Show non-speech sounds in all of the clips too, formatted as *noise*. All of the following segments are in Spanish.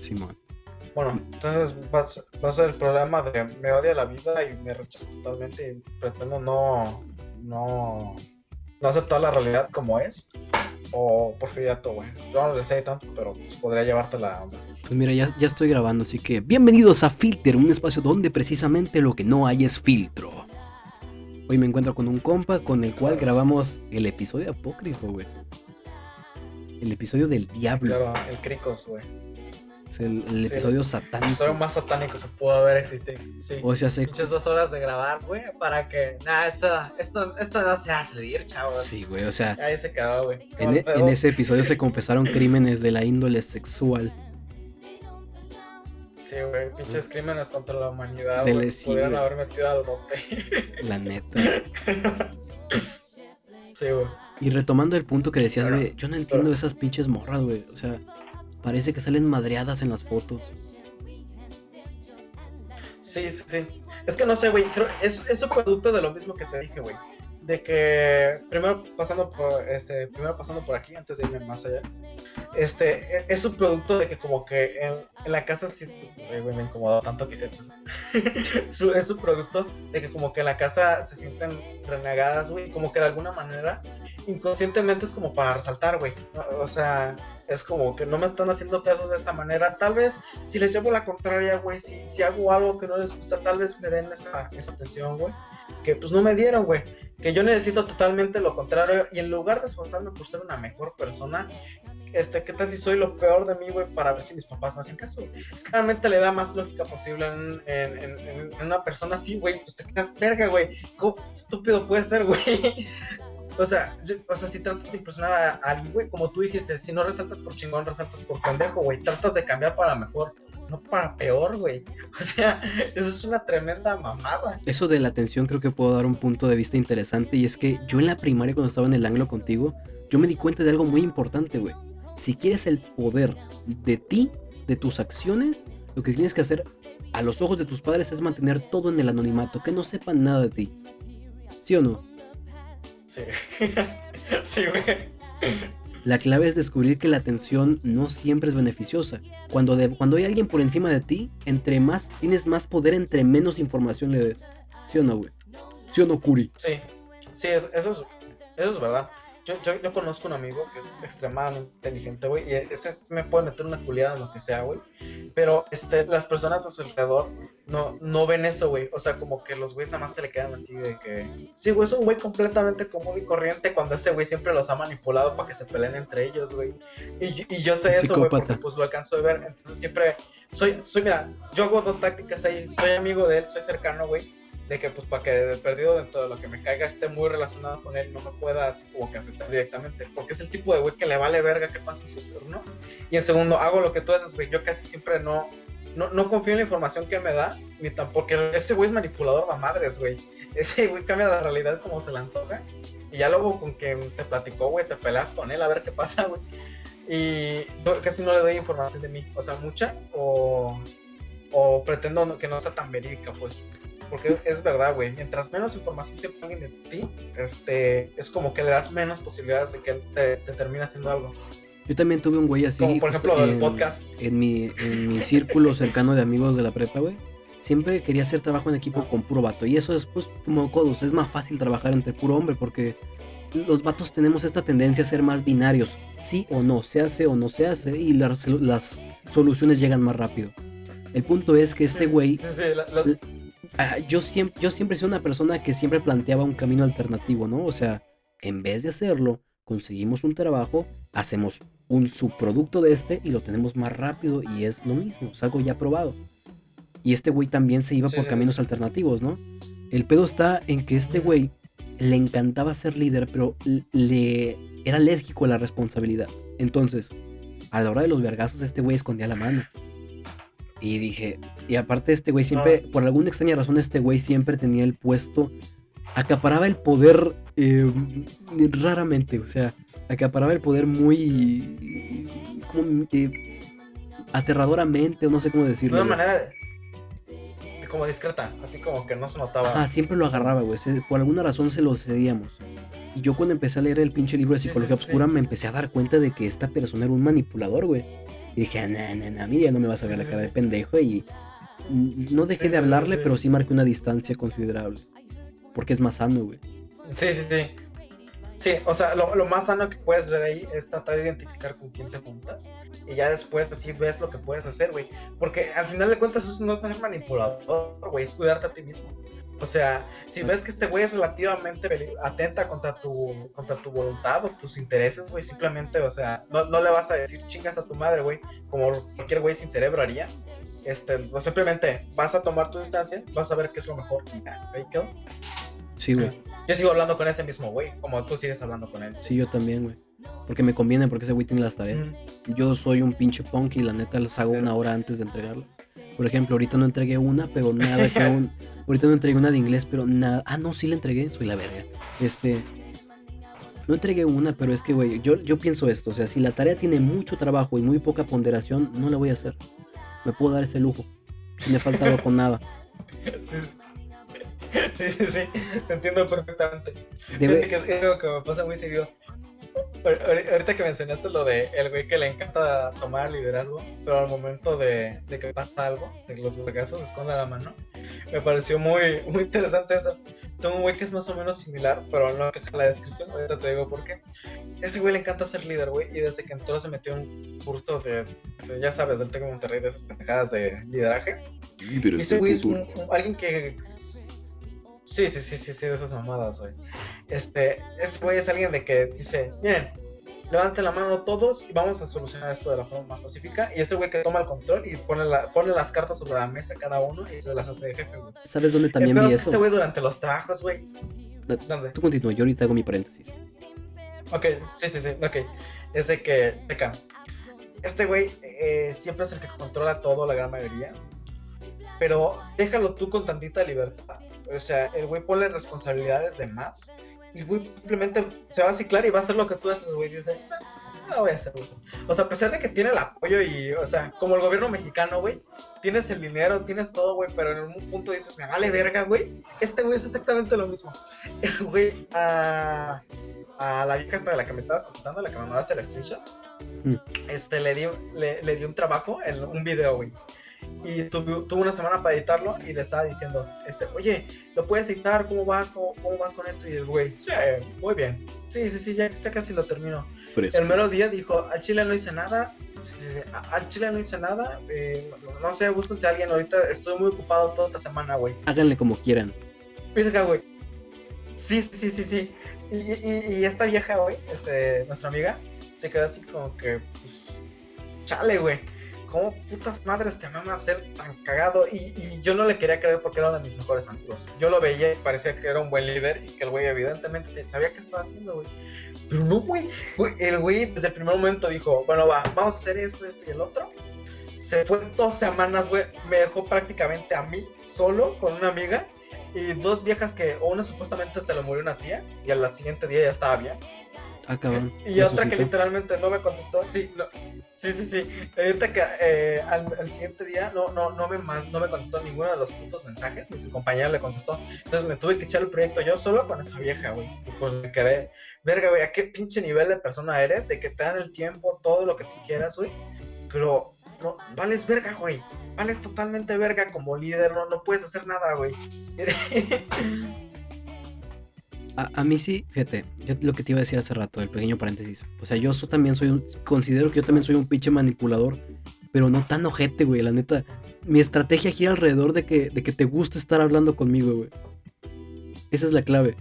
Simón. Bueno, entonces va, a- va a ser el problema de me odia la vida y me rechaza totalmente y pretendo no, no, no aceptar la realidad como es. O porfiriato, güey. Yo no lo deseo tanto, pero pues, podría llevarte la onda. Pues mira, ya, ya estoy grabando, así que bienvenidos a Filter, un espacio donde precisamente lo que no hay es filtro. Hoy me encuentro con un compa con el cual grabamos el episodio apócrifo, güey. El episodio del diablo. Claro, el Cricos, güey. Es el, el Sí, episodio El satánico. episodio más satánico que pudo haber existido. Sí. O sea, se... Pinches dos horas de grabar, güey, para que. Nah, esto, esto, esto no se va a subir, chavos. Sí, güey, o sea, Ahí se quedó, güey. En, e- en ese episodio se confesaron crímenes de la índole sexual. Sí, güey, pinches crímenes contra la humanidad, güey. sí, haber metido al bote. La neta. *laughs* sí, güey. Y retomando el punto que decías, güey, yo no entiendo pero- esas pinches morras, güey. O sea, parece que salen madreadas en las fotos. Sí, sí, sí. Es que no sé, güey. Es, es un producto de lo mismo que te dije, güey. De que primero pasando por este, primero pasando por aquí antes de irme más allá. Este, e- es un producto de que como que en, en la casa sí, Ay, güey, me incomodó tanto que. *laughs* Su- es un producto de que como que en la casa se sienten renegadas, güey, como que de alguna manera inconscientemente es como para resaltar, güey. O sea, es como que no me están haciendo caso de esta manera. Tal vez si les llevo la contraria, güey, si, si hago algo que no les gusta, tal vez me den esa, esa atención, güey. Que pues no me dieron, güey. Que yo necesito totalmente lo contrario. Y en lugar de esforzarme por ser una mejor persona, este, ¿qué tal si soy lo peor de mí, güey, para ver si mis papás me hacen caso? Es que realmente le da más lógica posible en, en- en- en- una persona así, güey. Pues te quedas verga, güey. ¿Cómo estúpido puede ser, güey? O sea, yo- o sea, si tratas de impresionar a, alguien, güey, como tú dijiste, si no resaltas por chingón, resaltas por pendejo, güey. Tratas de cambiar para mejor, no para peor, güey. *laughs* O sea, eso es una tremenda mamada. Eso de la atención creo que puedo dar un punto de vista interesante y es que yo en la primaria cuando estaba en el anglo contigo, yo me di cuenta de algo muy importante, güey. Si quieres el poder de ti, de tus acciones, lo que tienes que hacer a los ojos de tus padres es mantener todo en el anonimato, que no sepan nada de ti. ¿Sí o no? Sí. *laughs* sí, güey. La clave es descubrir que la atención no siempre es beneficiosa. Cuando, de- cuando hay alguien por encima de ti, entre más tienes más poder, entre menos información le des. ¿Sí o no, güey? ¿Sí o no, Curi? Sí, sí, es- eso, es, eso es verdad. Yo, yo, yo conozco un amigo que es extremadamente inteligente, güey, y ese me puede meter una culiada en lo que sea, güey. Pero este, las personas a su alrededor no, no ven eso, güey. O sea, como que los güeyes nada más se le quedan así de que... Sí, güey, es un güey completamente común y corriente cuando ese güey siempre los ha manipulado para que se peleen entre ellos, güey. Y, yo- y yo sé eso, güey, porque pues lo alcanzo a ver. Entonces siempre... Soy, soy, mira, yo hago dos tácticas ahí. Soy amigo de él, soy cercano, güey de que pues para que de perdido dentro de lo que me caiga esté muy relacionado con él no me pueda así como que afectar directamente porque es el tipo de güey que le vale verga que pase en su turno y en segundo hago lo que tú haces güey yo casi siempre no no, no confío en la información que me da ni tampoco ese güey es manipulador de madres güey. Ese güey cambia la realidad como se le antoja. Y ya luego con que te platicó güey te peleas con él a ver qué pasa güey. Y casi no le doy información de mí o sea mucha o o pretendo que no sea tan verídica pues porque es verdad, güey. Mientras menos información sepa alguien de ti, este, es como que le das menos posibilidades de que él te, te termine haciendo algo. Yo también tuve un güey así. Como por ejemplo del en- podcast. En mi, en mi círculo cercano de amigos de la prepa, güey. Siempre quería hacer trabajo en equipo con puro vato. Y eso es, pues, como codos. Es más fácil trabajar entre puro hombre porque los vatos tenemos esta tendencia a ser más binarios. Sí o no, se hace o no se hace. Y las, las soluciones llegan más rápido. El punto es que este güey sí, sí, la- la- Ah, yo siempre, yo siempre he sido una persona que siempre planteaba un camino alternativo, ¿no? O sea, en vez de hacerlo, conseguimos un trabajo, hacemos un subproducto de este y lo tenemos más rápido y es lo mismo, es algo ya probado. Y este güey también se iba Sí, por sí, caminos alternativos, ¿no? El pedo está en que este güey le encantaba ser líder, pero le era alérgico a la responsabilidad. Entonces, a la hora de los vergazos, este güey escondía la mano. Y dije, y aparte este güey siempre, por alguna extraña razón, este güey siempre tenía el puesto, acaparaba el poder eh, raramente, o sea, acaparaba el poder muy, como, eh, aterradoramente, o no sé cómo de decirlo. una güey. manera de- como discreta, así como que no se notaba. Ajá, siempre lo agarraba, güey. Por alguna razón se lo cedíamos. Y yo cuando empecé a leer el pinche libro de Sí, sí, psicología sí. oscura me empecé a dar cuenta de que esta persona era un manipulador, güey. Y dije, nah, a mí ya no me vas a ver la cara de pendejo. Y no dejé de hablarle, pero sí marqué una distancia considerable. Porque es más sano, güey. Sí, sí, sí. Sí, o sea, lo, lo, más sano que puedes hacer ahí es tratar de identificar con quién te juntas y ya después así ves lo que puedes hacer, güey. Porque al final de cuentas eso no es ser manipulador, güey, es cuidarte a ti mismo. O sea, si ves que este güey es relativamente atenta contra tu, contra tu voluntad o tus intereses, güey, simplemente, o sea, no, no le vas a decir chingas a tu madre, güey, como cualquier güey sin cerebro haría. Este, no simplemente vas a tomar tu distancia, vas a ver qué es lo mejor ya, Sí, güey. Yo sigo hablando con ese mismo güey, como tú sigues hablando con él. Sí, yo también, güey. Porque me conviene, porque ese güey tiene las tareas. Yo soy un pinche punk y la neta las hago una hora antes de entregarlas. Por ejemplo, ahorita no entregué una, pero nada que aún. *laughs* Ahorita no entregué una de inglés, pero nada. Ah, no, sí la entregué, soy la verga. Este. No entregué una, pero es que, güey, yo, yo pienso esto. O sea, si la tarea tiene mucho trabajo y muy poca ponderación, no la voy a hacer. Me puedo dar ese lujo. Si me he faltado con nada. Sí. Sí, sí, sí, te entiendo perfectamente. Debe... Es algo que me pasa muy seguido. Ahorita que mencionaste lo de el güey que le encanta tomar liderazgo, pero al momento de, de que pasa algo, de que los vergazos esconda la mano, me pareció muy, muy interesante eso. Tengo un güey que es más o menos similar, pero no en la descripción, ahorita te digo por qué. Ese güey le encanta ser líder, güey, y desde que entró se metió en un curso de, ya sabes, del Tec de Monterrey, de esas pendejadas de lideraje. y ese güey es alguien que Sí, sí, sí, sí, sí, de esas mamadas, güey. Este, ese güey es alguien de que dice, miren, levanten la mano todos y vamos a solucionar esto de la forma más pacífica. Y ese güey que toma el control y pone, la, pone las cartas sobre la mesa cada uno y se las hace de jefe, güey. ¿Sabes dónde también vi eso? Este güey durante los trabajos, güey. ¿Dónde? Tú continúa, yo ahorita hago mi paréntesis. Ok, sí, sí, sí, ok. Es de que, acá, este güey eh, siempre es el que controla todo, la gran mayoría. Pero déjalo tú con tantita libertad o sea, el güey pone responsabilidades de más. Y el güey simplemente se va a ciclar y va a hacer lo que tú haces, güey. Y dice, no, lo voy a hacer, güey. O sea, a pesar de que tiene el apoyo y, o sea, como el gobierno mexicano, güey, tienes el dinero, tienes todo, güey, pero en un punto dices, me vale verga, güey. Este güey es exactamente lo mismo. *laughs* El güey, a, a la vieja esta de la que me estabas contando, la que me mandaste la screenshot, mm. este, le di, le, le di un trabajo en un video, güey y tuvo, una semana para editarlo y le estaba diciendo, este, oye, ¿lo puedes editar? ¿Cómo vas? ¿Cómo, cómo vas con esto? Y el güey, sí, muy bien. Sí, sí, sí, ya, ya casi lo termino. El mero día dijo, al chile no hice nada. Sí, sí, sí. Al chile no hice nada. Eh, no, sé, búsquense a alguien. Ahorita estoy muy ocupado toda esta semana, güey. Háganle como quieran. Virga, güey. Sí, sí, sí, sí. Y, y, y esta vieja, güey, este, nuestra amiga, se quedó así como que, pues, chale, güey ¿cómo putas madres te van a hacer tan cagado? Y, yo no le quería creer porque era uno de mis mejores amigos. Yo lo veía y parecía que era un buen líder y que el güey evidentemente sabía qué estaba haciendo, güey. Pero no, güey. El güey desde el primer momento dijo, bueno, va, vamos a hacer esto, esto y el otro. Se fue dos semanas, güey. Me dejó prácticamente a mí solo con una amiga y dos viejas que una supuestamente se le murió una tía y al siguiente día ya estaba bien. Ah, y otra que literalmente no me contestó. Sí, sí, sí, sí. Ahorita que eh, al, siguiente día no, no, no, me, no me contestó ninguno de los putos mensajes. Ni su compañera le contestó. Entonces me tuve que echar el proyecto yo solo con esa vieja, güey. Y pues me quedé, verga, güey, ¿a qué pinche nivel de persona eres? De que te dan el tiempo, todo lo que tú quieras, güey. Pero no, vales verga, güey. Vales totalmente verga como líder, no, no puedes hacer nada, güey. *laughs* A, mí sí, fíjate, yo lo que te iba a decir hace rato, el pequeño paréntesis. O sea, yo también soy un, considero que yo también soy un pinche manipulador, pero no tan ojete, güey, la neta. Mi estrategia gira alrededor de que, de que te guste estar hablando conmigo, güey. Esa es la clave.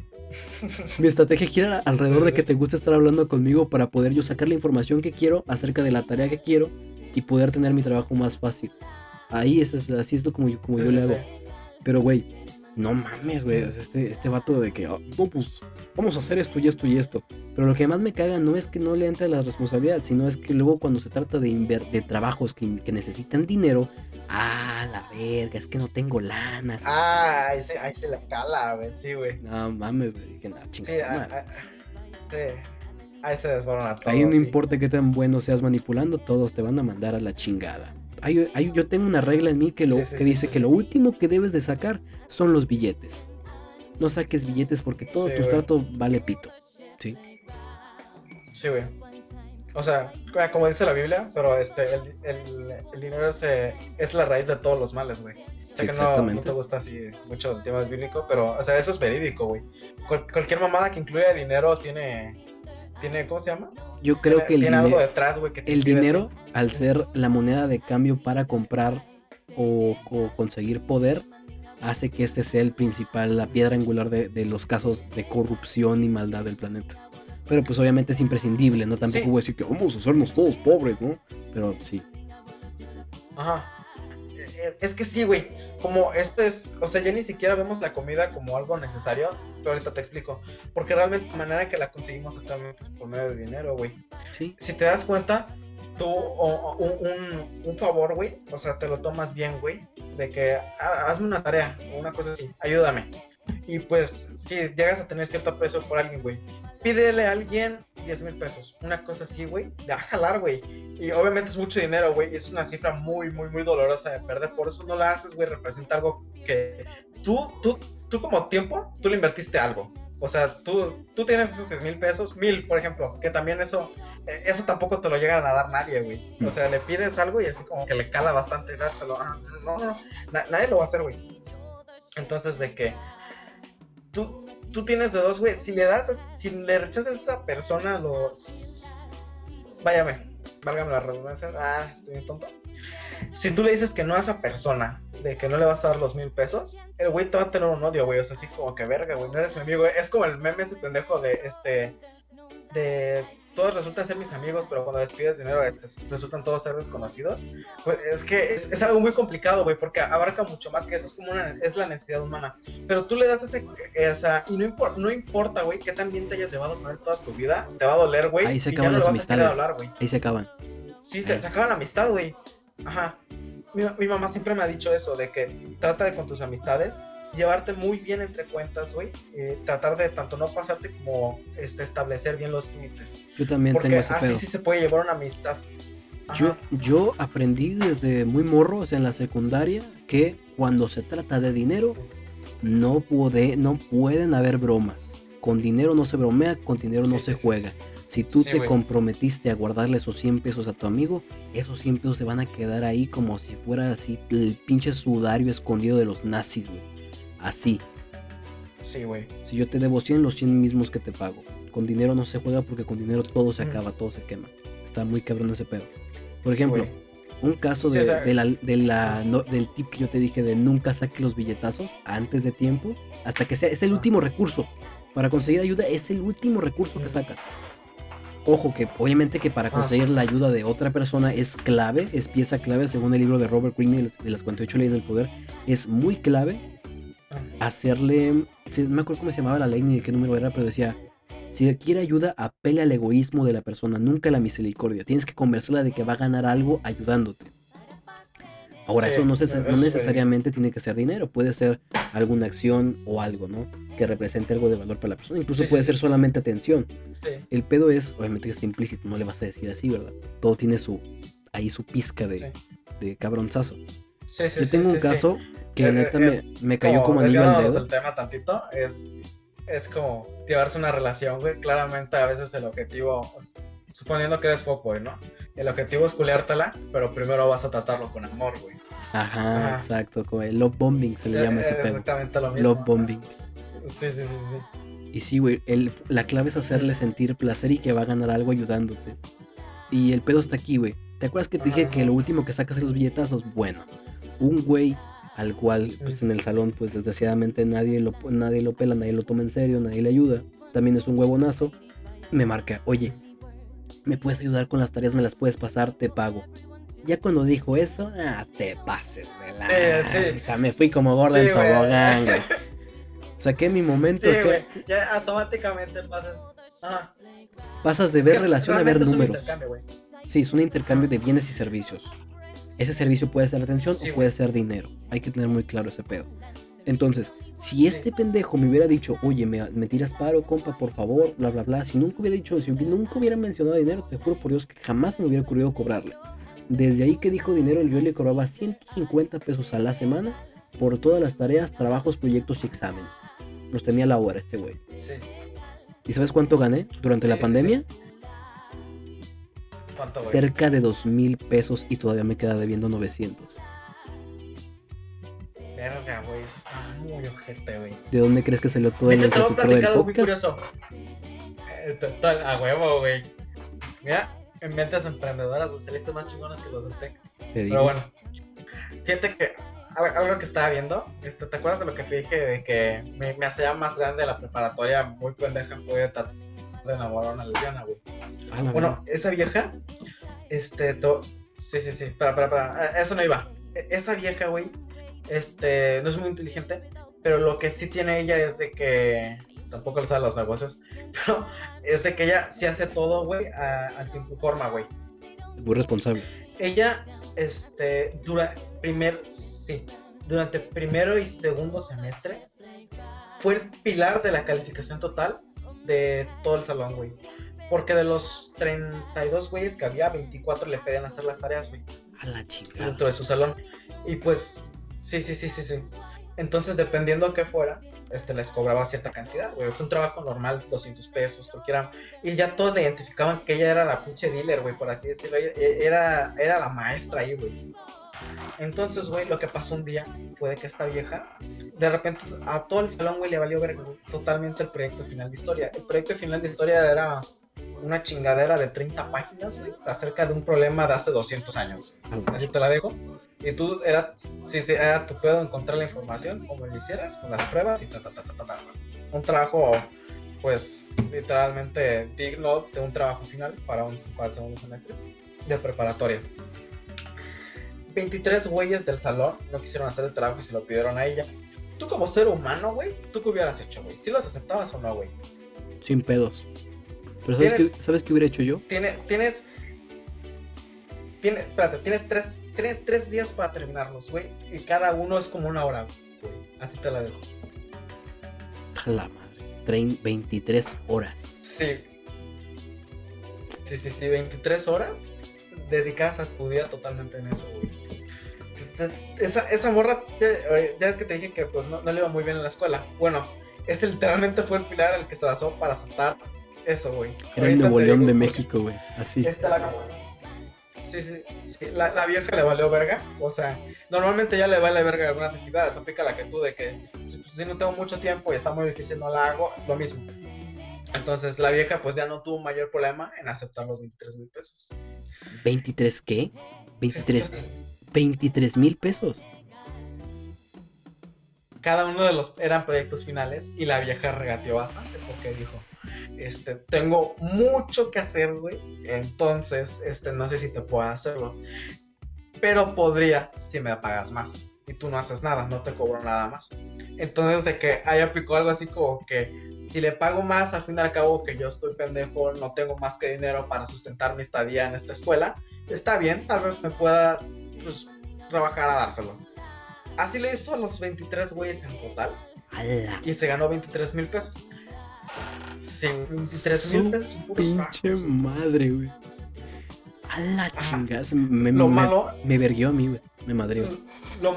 Mi estrategia gira alrededor de que te guste estar hablando conmigo para poder yo sacar la información que quiero acerca de la tarea que quiero y poder tener mi trabajo más fácil. Ahí es, así es lo como yo, como yo le hago. Pero, güey, no mames, güey, este, este vato de que, oh, pues, vamos a hacer esto y esto y esto. Pero lo que más me caga no es que no le entre la responsabilidad, sino es que luego cuando se trata de, de trabajos que, necesitan dinero, ah, la verga, es que no tengo lana. Ah, ahí se, ahí se la cala, güey, sí, güey. No mames, güey, que nada, chingada. Sí, ah, ah, sí. Ahí se desborona todo. Ahí no importa qué tan bueno seas manipulando, todos te van a mandar a la chingada yo tengo una regla en mí que, lo, que dice que lo último que debes de sacar son los billetes. No saques billetes porque todo tu trato vale pito. ¿Sí? Sí, güey. O sea, como dice la Biblia, pero este, el, el, el dinero es, eh, es, la raíz de todos los males, güey. Sé que no, no, te gusta así mucho el tema bíblico, pero, o sea, eso es verídico, güey. cualquier mamada que incluya dinero tiene, tiene, ¿cómo se llama? Yo creo que el, tiene algo detrás, güey, el dinero, al ser la moneda de cambio para comprar o, o, conseguir poder, hace que este sea el principal, la piedra angular de, de los casos de corrupción y maldad del planeta. Pero pues obviamente es imprescindible, ¿no? Tampoco voy a decir que vamos a hacernos todos pobres, ¿no? Pero sí. Ajá. E, e, es que sí, güey. Como esto es, o sea, ya ni siquiera vemos la comida como algo necesario, pero ahorita te explico. Porque realmente la manera en que la conseguimos actualmente es por medio de dinero, güey. Sí. Si te das cuenta, tú, o, un, un, favor, güey, o sea, te lo tomas bien, güey, de que ah, hazme una tarea o una cosa así, ayúdame. Y pues, si llegas a tener cierto aprecio por alguien, güey, pídele a alguien 10 mil pesos, una cosa así, güey, de a jalar, güey. Y obviamente es mucho dinero, güey, y es una cifra muy, muy, muy dolorosa de perder. Por eso no la haces, güey, representa algo que tú, tú, tú como tiempo, tú le invertiste algo. O sea, tú, tú tienes esos 6 mil pesos, mil, por ejemplo, que también eso, eh, eso tampoco te lo llegan a dar nadie, güey. O sea, le pides algo y así como que le cala bastante dártelo. Ah, no, no, nadie lo va a hacer, güey. Entonces, de que tú, tú tienes de dos, güey. Si le das, si le rechazas a esa persona los. Váyame, válgame la redundancia. Ah, estoy bien tonto. Si tú le dices que no a esa persona, de que no le vas a dar los mil pesos, el güey te va a tener un odio, güey. O sea, así como que verga, güey, no eres mi amigo. Es como el meme ese pendejo de este. De todos resultan ser mis amigos, pero cuando les pides dinero eh, resultan todos ser desconocidos. Pues es que es, algo muy complicado, güey, porque abarca mucho más que eso, es como una, es la necesidad humana. Pero tú le das ese, o sea, y no, no importa, güey, que tan bien te hayas llevado con él toda tu vida, te va a doler, güey. Ahí se acaban las amistades. Ahí se acaban. Sí, se, se acaban la amistad, güey. Ajá. Mi, mi mamá siempre me ha dicho eso, de que trata de con tus amistades llevarte muy bien entre cuentas, güey. Eh, tratar de tanto no pasarte como este, establecer bien los límites. Yo también tengo ese así sí se puede llevar una amistad. Yo, yo aprendí desde muy morro, o sea, en la secundaria, que cuando se trata de dinero, no, puede, no pueden haber bromas. Con dinero no se bromea, con dinero no se juega. Si tú te comprometiste a guardarle esos 100 pesos a tu amigo, esos 100 pesos se van a quedar ahí como si fuera así el pinche sudario escondido de los nazis, güey así. Sí, güey. Si yo te debo 100, los 100 mismos que te pago. Con dinero no se juega porque con dinero todo se acaba, todo se quema. Está muy cabrón ese pedo. Por ejemplo, un caso de, la, de la del tip que yo te dije de nunca saque los billetazos antes de tiempo, hasta que sea, es el último recurso. Para conseguir ayuda es el último recurso que sacas. Ojo que obviamente que para conseguir la ayuda de otra persona es clave, es pieza clave según el libro de Robert Greene de las 48 leyes del poder, es muy clave hacerle, no me acuerdo cómo se llamaba la ley ni de qué número era, pero decía, si quiere ayuda, apele al egoísmo de la persona, nunca a la misericordia. Tienes que convencerla de que va a ganar algo ayudándote. Ahora, eso no, no necesariamente tiene que ser dinero, puede ser alguna acción o algo, ¿no? Que represente algo de valor para la persona. Incluso puede ser solamente atención. El pedo es, obviamente que está implícito, no le vas a decir así, ¿verdad? Todo tiene su, ahí su pizca de, de cabronzazo. Yo tengo un caso que eh, neta eh, me, me, cayó como, anillo al dedo. el tema tantito, es, es como llevarse una relación, güey. Claramente a veces el objetivo, suponiendo que eres poco, ¿no? El objetivo es culeártela, pero primero vas a tratarlo con amor, güey. Ajá, exacto, como el love bombing se le llama ese pedo. Exactamente lo mismo. Love bombing. Sí, sí, sí, sí. Y sí, güey, la clave es hacerle sentir placer y que va a ganar algo ayudándote. Y el pedo está aquí, güey. ¿Te acuerdas que te dije que lo último que sacas es los billetazos? Bueno, un güey al cual pues en el salón pues desgraciadamente nadie lo, nadie lo pela, nadie lo toma en serio, nadie le ayuda, también es un huevonazo, me marca, oye, ¿me puedes ayudar con las tareas? ¿Me las puedes pasar? Te pago. Ya cuando dijo eso, ah, te pases de la... O sea, me fui como gorda en tobogán, güey. *laughs* Saqué mi momento. Sí. Ya automáticamente pasas... Pasas de ver relación a ver números. Sí, es un intercambio de bienes y servicios. Ese servicio puede ser atención o puede ser dinero. Hay que tener muy claro ese pedo. Entonces, si este pendejo me hubiera dicho, oye, me, tiras paro, compa, por favor, bla, bla, bla, si nunca hubiera dicho, si nunca hubiera mencionado dinero, te juro por Dios que jamás me hubiera ocurrido cobrarle. Desde ahí que dijo dinero, yo le cobraba 150 pesos a la semana por todas las tareas, trabajos, proyectos y exámenes. Los tenía a la hora este güey. Sí. ¿Y sabes cuánto gané durante la pandemia? ¿Cuánto, güey? Cerca de dos mil pesos y todavía me queda debiendo 900. Verga, güey, eso está muy ojete, güey. ¿De dónde crees que salió voy a infraestructura del algo muy podcast? curioso. El total, a huevo, güey. Mira, en ventas emprendedoras, los saliste más chingones que los del TEC. Te digo. Pero bueno, fíjate que al- algo que estaba viendo, este, ¿te acuerdas de lo que te dije de que me, me hacía más grande la preparatoria, muy pendeja, pude tratar de enamorar a lesbiana, güey? A la Bueno, esa vieja, este, to- sí, sí, sí, para, para, para, eso no iba. E- Esa vieja, güey, este, no es muy inteligente, pero lo que sí tiene ella es de que, tampoco le sabe los negocios, *laughs* pero es de que ella sí hace todo, güey, a, a tiempo forma, güey. muy responsable. Ella, este, dura, primer, sí, durante primero y segundo semestre, fue el pilar de la calificación total de todo el salón, güey. Porque de los 32 güeyes que había, 24 le pedían hacer las tareas, güey, A la chingada. dentro de su salón. Y pues, sí, sí, sí, sí, sí. Entonces, dependiendo que fuera, este, les cobraba cierta cantidad, güey. Es un trabajo normal, 200 pesos, cualquiera. Y ya todos le identificaban que ella era la pinche dealer, güey, por así decirlo. Ella- Era, era la maestra ahí, güey. Entonces, güey, lo que pasó un día fue que esta vieja, de repente, a todo el salón, güey, le valió ver totalmente el proyecto final de historia. El proyecto final de historia era una chingadera de 30 páginas, güey, acerca de un problema de hace 200 años. Así te la dejo. Y tú era, sí, sí, era tu pedo encontrar la información, como lo hicieras, con las pruebas y ta, ta, ta, ta, ta, ta. Un trabajo, pues, literalmente digno de un trabajo final para, un, para el segundo semestre de preparatoria. 23 güeyes del salón no quisieron hacer el trabajo y se lo pidieron a ella. Tú como ser humano, güey, ¿tú qué hubieras hecho, güey? ¿Sí los aceptabas o no, güey? Sin pedos. Pero ¿sabes Tienes- qué, ¿sabes qué hubiera hecho yo? Tiene, tienes. Tienes, espérate, tienes tres, tienes tres días para terminarlos, güey. Y cada uno es como una hora, güey. Así te la dejo. La madre. Trein- 23 horas. Sí. Sí, sí, sí, 23 horas dedicadas a tu vida totalmente en eso, güey. Esa, esa morra, ya, ya es que te dije que pues no, no le iba muy bien en la escuela. Bueno, este literalmente fue el pilar al que se basó para saltar eso, güey. Era el Nuevo León de pues, México, güey. Así. Este la Sí, sí, sí. La, la vieja le valió verga. O sea, normalmente ya le vale verga algunas actividades. Aplica la que tú de que pues, si no tengo mucho tiempo y está muy difícil, no la hago. Lo mismo. Entonces la vieja pues ya no tuvo mayor problema en aceptar los 23 mil pesos. ¿23 qué? ¿Sí 23 escuchaste? 23 mil pesos. Cada uno de los eran proyectos finales y la vieja regateó bastante porque dijo, este, tengo mucho que hacer, güey. Entonces, este, no sé si te puedo hacerlo. Pero podría si me pagas más. Y tú no haces nada, no te cobro nada más. Entonces, de que ahí aplicó algo así como que si le pago más, al fin y al cabo que yo estoy pendejo, no tengo más que dinero para sustentar mi estadía en esta escuela, está bien, tal vez me pueda pues, trabajar a dárselo. Así le hizo a los 23 güeyes en total y se ganó 23 mil pesos. Sí, 23 mil pesos. pinche madre, güey. A la chingada. Me, Lo me, malo- me verguió a mí, güey. Me madreó. Lo,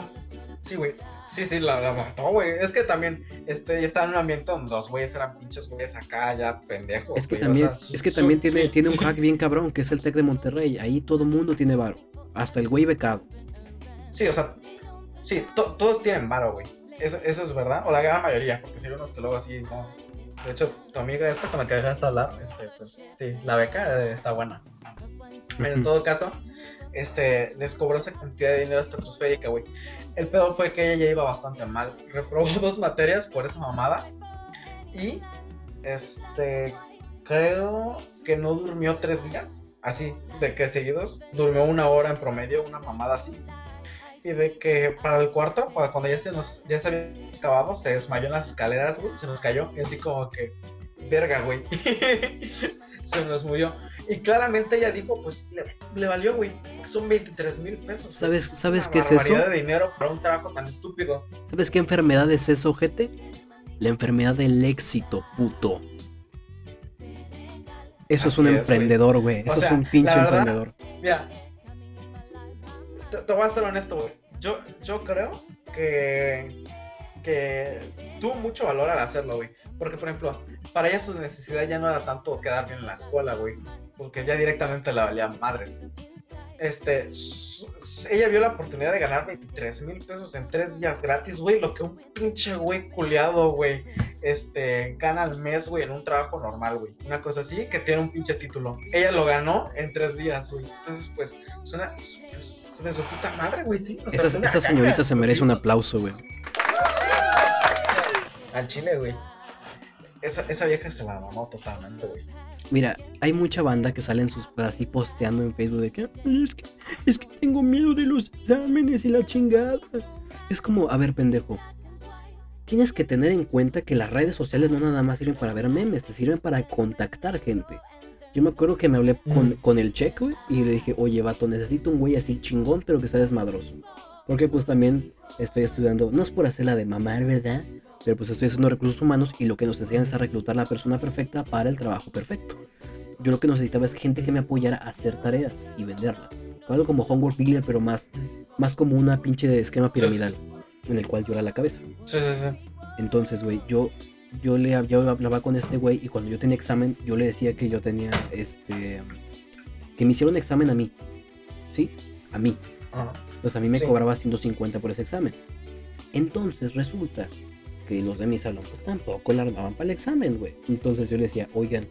sí, güey. Sí, sí, la, la mató, güey. Es que también este, está en un ambiente donde los güeyes eran pinches güeyes acá, ya pendejos. Es que güey, o también, sea, su- es que su- también tiene, sí. tiene un hack bien cabrón, que es el Tec de Monterrey. Ahí todo mundo tiene varo. Hasta el güey becado. Sí, o sea, sí, to- todos tienen varo, güey. Eso, eso es verdad, o la gran mayoría, porque si hay unos que luego así, no. De hecho, tu amiga esta con la que dejaste hablar, este, pues sí, la beca eh, está buena. Pero en todo caso, este, les cobró esa cantidad de dinero estratosférica, güey. El pedo fue que ella ya iba bastante mal. Reprobó *laughs* dos materias por esa mamada. Y, este, creo que no durmió tres días. Así, de que seguidos. Durmió una hora en promedio, una mamada así. Y de que para el cuarto, para cuando ya se nos, ya se había acabado, se desmayó en las escaleras, güey. Se nos cayó. Y así como que, verga, güey. *laughs* se nos murió. Y claramente ella dijo, pues le, le valió, güey. Son 23 mil pesos. ¿Sabes- Es sabes qué es eso? de dinero para un trabajo tan estúpido. ¿Sabes qué enfermedad es eso, gente? La enfermedad del éxito, puto. Eso es un es, emprendedor, güey. Eso sea, es un pinche verdad- emprendedor. Mira, te, te voy a ser honesto, güey. Yo, yo creo que, que tuvo mucho valor al hacerlo, güey. Porque, por ejemplo, para ella su necesidad ya no era tanto quedar bien en la escuela, güey. Porque ya directamente la valía madres. Este, ella vio la oportunidad de ganar 23 mil pesos en tres días gratis, güey, lo que un pinche güey culiado, güey, este, gana al mes, güey, en un trabajo normal, güey. Una cosa así, que tiene un pinche título. Ella lo ganó en tres días, güey. Entonces, pues, suena pues, de su puta madre, güey, sí. esa, señorita se merece un aplauso, güey. Al chile, güey. Esa, esa vieja se la mamó totalmente, güey. Mira, hay mucha banda que salen sus así posteando en Facebook de que es, que es que tengo miedo de los exámenes y la chingada. Es como, a ver, pendejo. Tienes que tener en cuenta que las redes sociales no nada más sirven para ver memes, te sirven para contactar gente. Yo me acuerdo que me hablé con, con el check, güey, y le dije, oye, vato, necesito un güey así chingón, pero que sea desmadroso. Porque pues también estoy estudiando, no es por hacerla de mamar, ¿verdad? Pero pues estoy haciendo recursos humanos y lo que nos enseñan es a reclutar la persona perfecta para el trabajo perfecto. Yo lo que necesitaba es gente que me apoyara a hacer tareas y venderlas. Algo como Homework Builder, pero más, más como una pinche esquema piramidal en el cual yo era la cabeza. Sí, sí, sí. Entonces, güey, yo, yo le yo hablaba con este güey y cuando yo tenía examen, yo le decía que yo tenía este. que me hicieron un examen a mí. ¿Sí? A mí. Pues a mí me cobraba 150 por ese examen. Entonces resulta que los de mi salón pues tampoco la armaban para el examen, güey. Entonces yo le decía, oigan,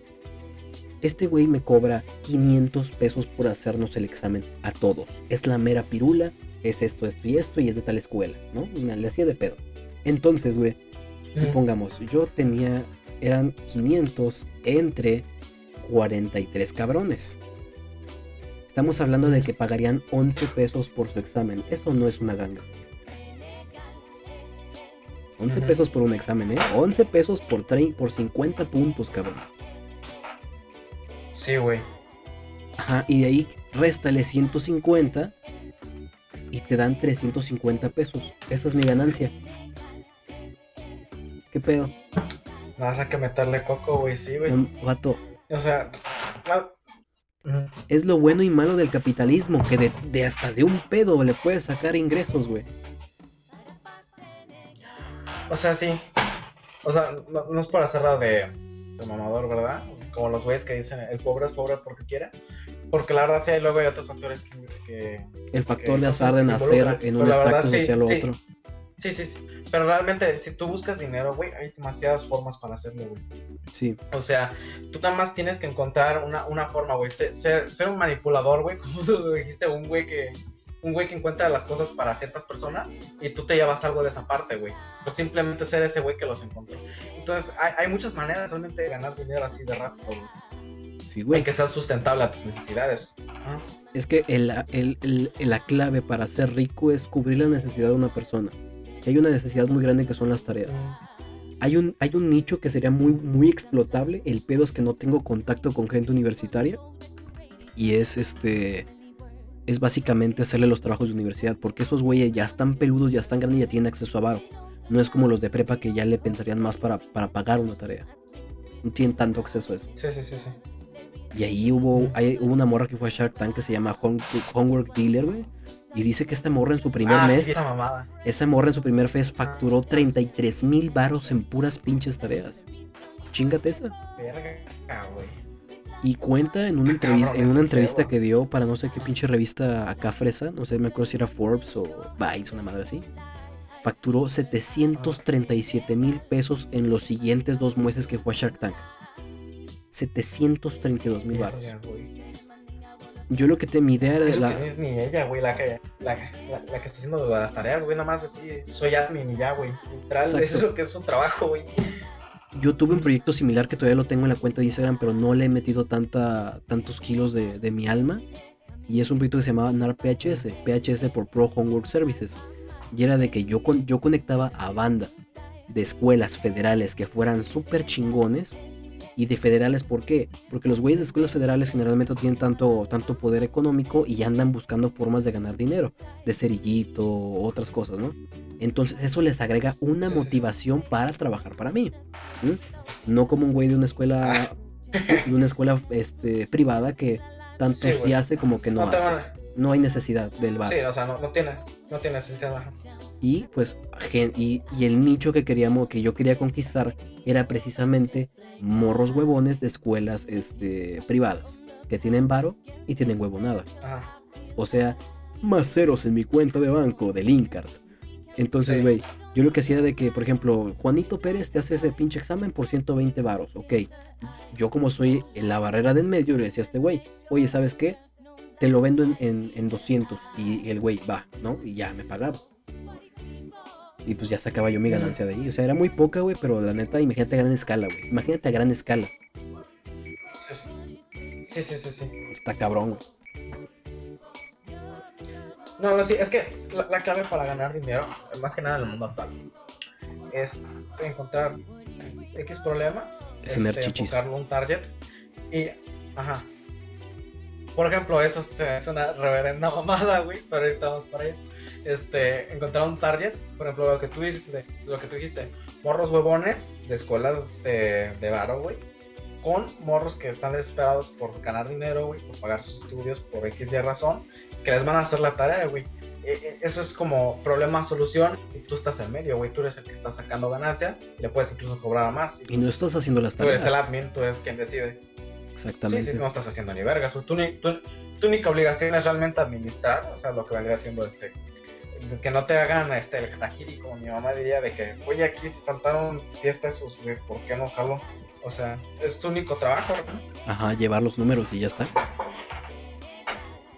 este güey me cobra 500 pesos por hacernos el examen a todos. Es la mera pirula, es esto, esto y esto, y es de tal escuela, ¿no? Y me le hacía de pedo. Entonces, güey, supongamos, yo tenía, eran 500 entre 43 cabrones. Estamos hablando de que pagarían 11 pesos por su examen. Eso no es una ganga. 11 pesos por un examen, ¿eh? 11 pesos por, por 50 puntos, cabrón. Sí, güey. Ajá, y de ahí réstale 150 y te dan 350 pesos. Esa es mi ganancia. ¿Qué pedo? Nada, que meterle coco, güey, sí, güey. vato. O sea, es lo bueno y malo del capitalismo, que de, de, hasta de un pedo le puedes sacar ingresos, güey. O sea, sí. O sea, no, es para hacerla de, de mamador, ¿verdad? Como los güeyes que dicen el pobre es pobre porque quiere. Porque la verdad sí hay luego hay otros factores que... el factor de azar de nacer en un extracto social sí, otro. Sí, sí, sí. Pero realmente, si tú buscas dinero, güey, hay demasiadas formas para hacerlo, güey. Sí. O sea, tú nada más tienes que encontrar una, una forma, güey. Ser, ser, un manipulador, güey. *laughs* Como tú dijiste, un güey que, un güey que encuentra las cosas para ciertas personas y tú te llevas algo de esa parte, güey. Pues simplemente ser ese güey que los encontró. Entonces, hay, hay, muchas maneras realmente de ganar dinero así de rápido, güey. Sí, güey. En que seas sustentable a tus necesidades. Es que el, el, el, la clave para ser rico es cubrir la necesidad de una persona. Hay una necesidad muy grande que son las tareas. Hay un, hay un nicho que sería muy, muy explotable. El pedo es que no tengo contacto con gente universitaria. Y es este es básicamente hacerle los trabajos de universidad, porque esos güeyes ya están peludos, ya están grandes y ya tienen acceso a varo. No es como los de prepa que ya le pensarían más para, para pagar una tarea. No tienen tanto acceso a eso. Sí, sí, sí, sí. Y ahí hubo, hay, hubo una morra que fue a Shark Tank que se llama Homework Dealer, güey. Y dice que esta morra en su primer ah, mes. Sí, esa, mamada. esa morra en su primer mes facturó 33 mil varos en puras pinches tareas. Chingate esa. Verga, güey. Y cuenta en una, entrevista, en una entrevista que dio para no sé qué pinche revista acá fresa, no sé, me acuerdo si era Forbes o Vice, una madre así. Facturó 737 mil pesos en los siguientes dos meses que fue a Shark Tank. 732 mil baros. Yo lo que te mi idea era Eso la... que es ni ella, güey, la que, la, que está haciendo las tareas, güey, nada más así, soy admin y ya, güey. Literal, eso es lo que es su trabajo, güey. Yo tuve un proyecto similar que todavía lo tengo en la cuenta de Instagram, pero no le he metido tanta, tantos kilos de, mi alma. Y es un proyecto que se llamaba NAR PHS, por Pro Homework Services. Y era de que yo, yo conectaba a banda de escuelas federales que fueran súper chingones y de federales, ¿por qué? Porque los güeyes de escuelas federales generalmente no tienen tanto, tanto poder económico y andan buscando formas de ganar dinero, de cerillito, otras cosas, ¿no? Entonces eso les agrega una motivación para trabajar para mí. No como un güey de una escuela, *laughs* de una escuela este, privada que tanto sí, hace como que no, hace. No hay necesidad del bar. Sí, o sea, no, tiene, no tiene necesidad. Y pues, y, y, el nicho que queríamos, que yo quería conquistar, era precisamente morros huevones de escuelas este, privadas. que tienen varo y tienen huevonada. Ajá. O sea, más ceros en mi cuenta de banco del Incard. Entonces, Sí. güey, yo lo que hacía de que, por ejemplo, Juanito Pérez te hace ese pinche examen por 120 varos, ok. Yo como soy en la barrera de en medio, le decía a este güey, oye, ¿sabes qué? Te lo vendo en, en, en 200 y el güey va, ¿no? Y ya me pagaba. Y pues ya sacaba yo mi ganancia de ahí. O sea, era muy poca, güey, pero la neta, imagínate a gran escala, güey. Imagínate a gran escala. Sí, sí. Sí, sí, sí. Está cabrón, güey. No, no, sí, es que la, la clave para ganar dinero, más que nada en el mundo actual, es encontrar X problema, Es tener este, chichis. enfocarlo un target y, ajá. Por ejemplo, eso se- es una reverenda mamada, güey, pero ahorita vamos para ahí. Este, encontrar un target, por ejemplo, lo que tú dijiste, lo que tú dijiste, morros huevones de escuelas de, de varo, güey, con morros que están desesperados por ganar dinero, güey, por pagar sus estudios por X y razón, que les van a hacer la tarea, güey. Eh, eh, Eso es como problema-solución y tú estás en medio, güey. Tú eres el que está sacando ganancia, le puedes incluso cobrar a más. Y no estás haciendo las Tú eres tareas. el admin, tú eres quien decide. Exactamente. Sí, sí, no estás haciendo ni vergas. Tu, tu- tu única obligación es realmente administrar, o sea, lo que vendría siendo este. Que no te hagan este, el harakiri, como mi mamá diría, de que, oye, aquí te faltaron 10 pesos, güey, ¿por qué no jalo? O sea, es tu único trabajo, ¿no? Ajá, llevar los números y ya está.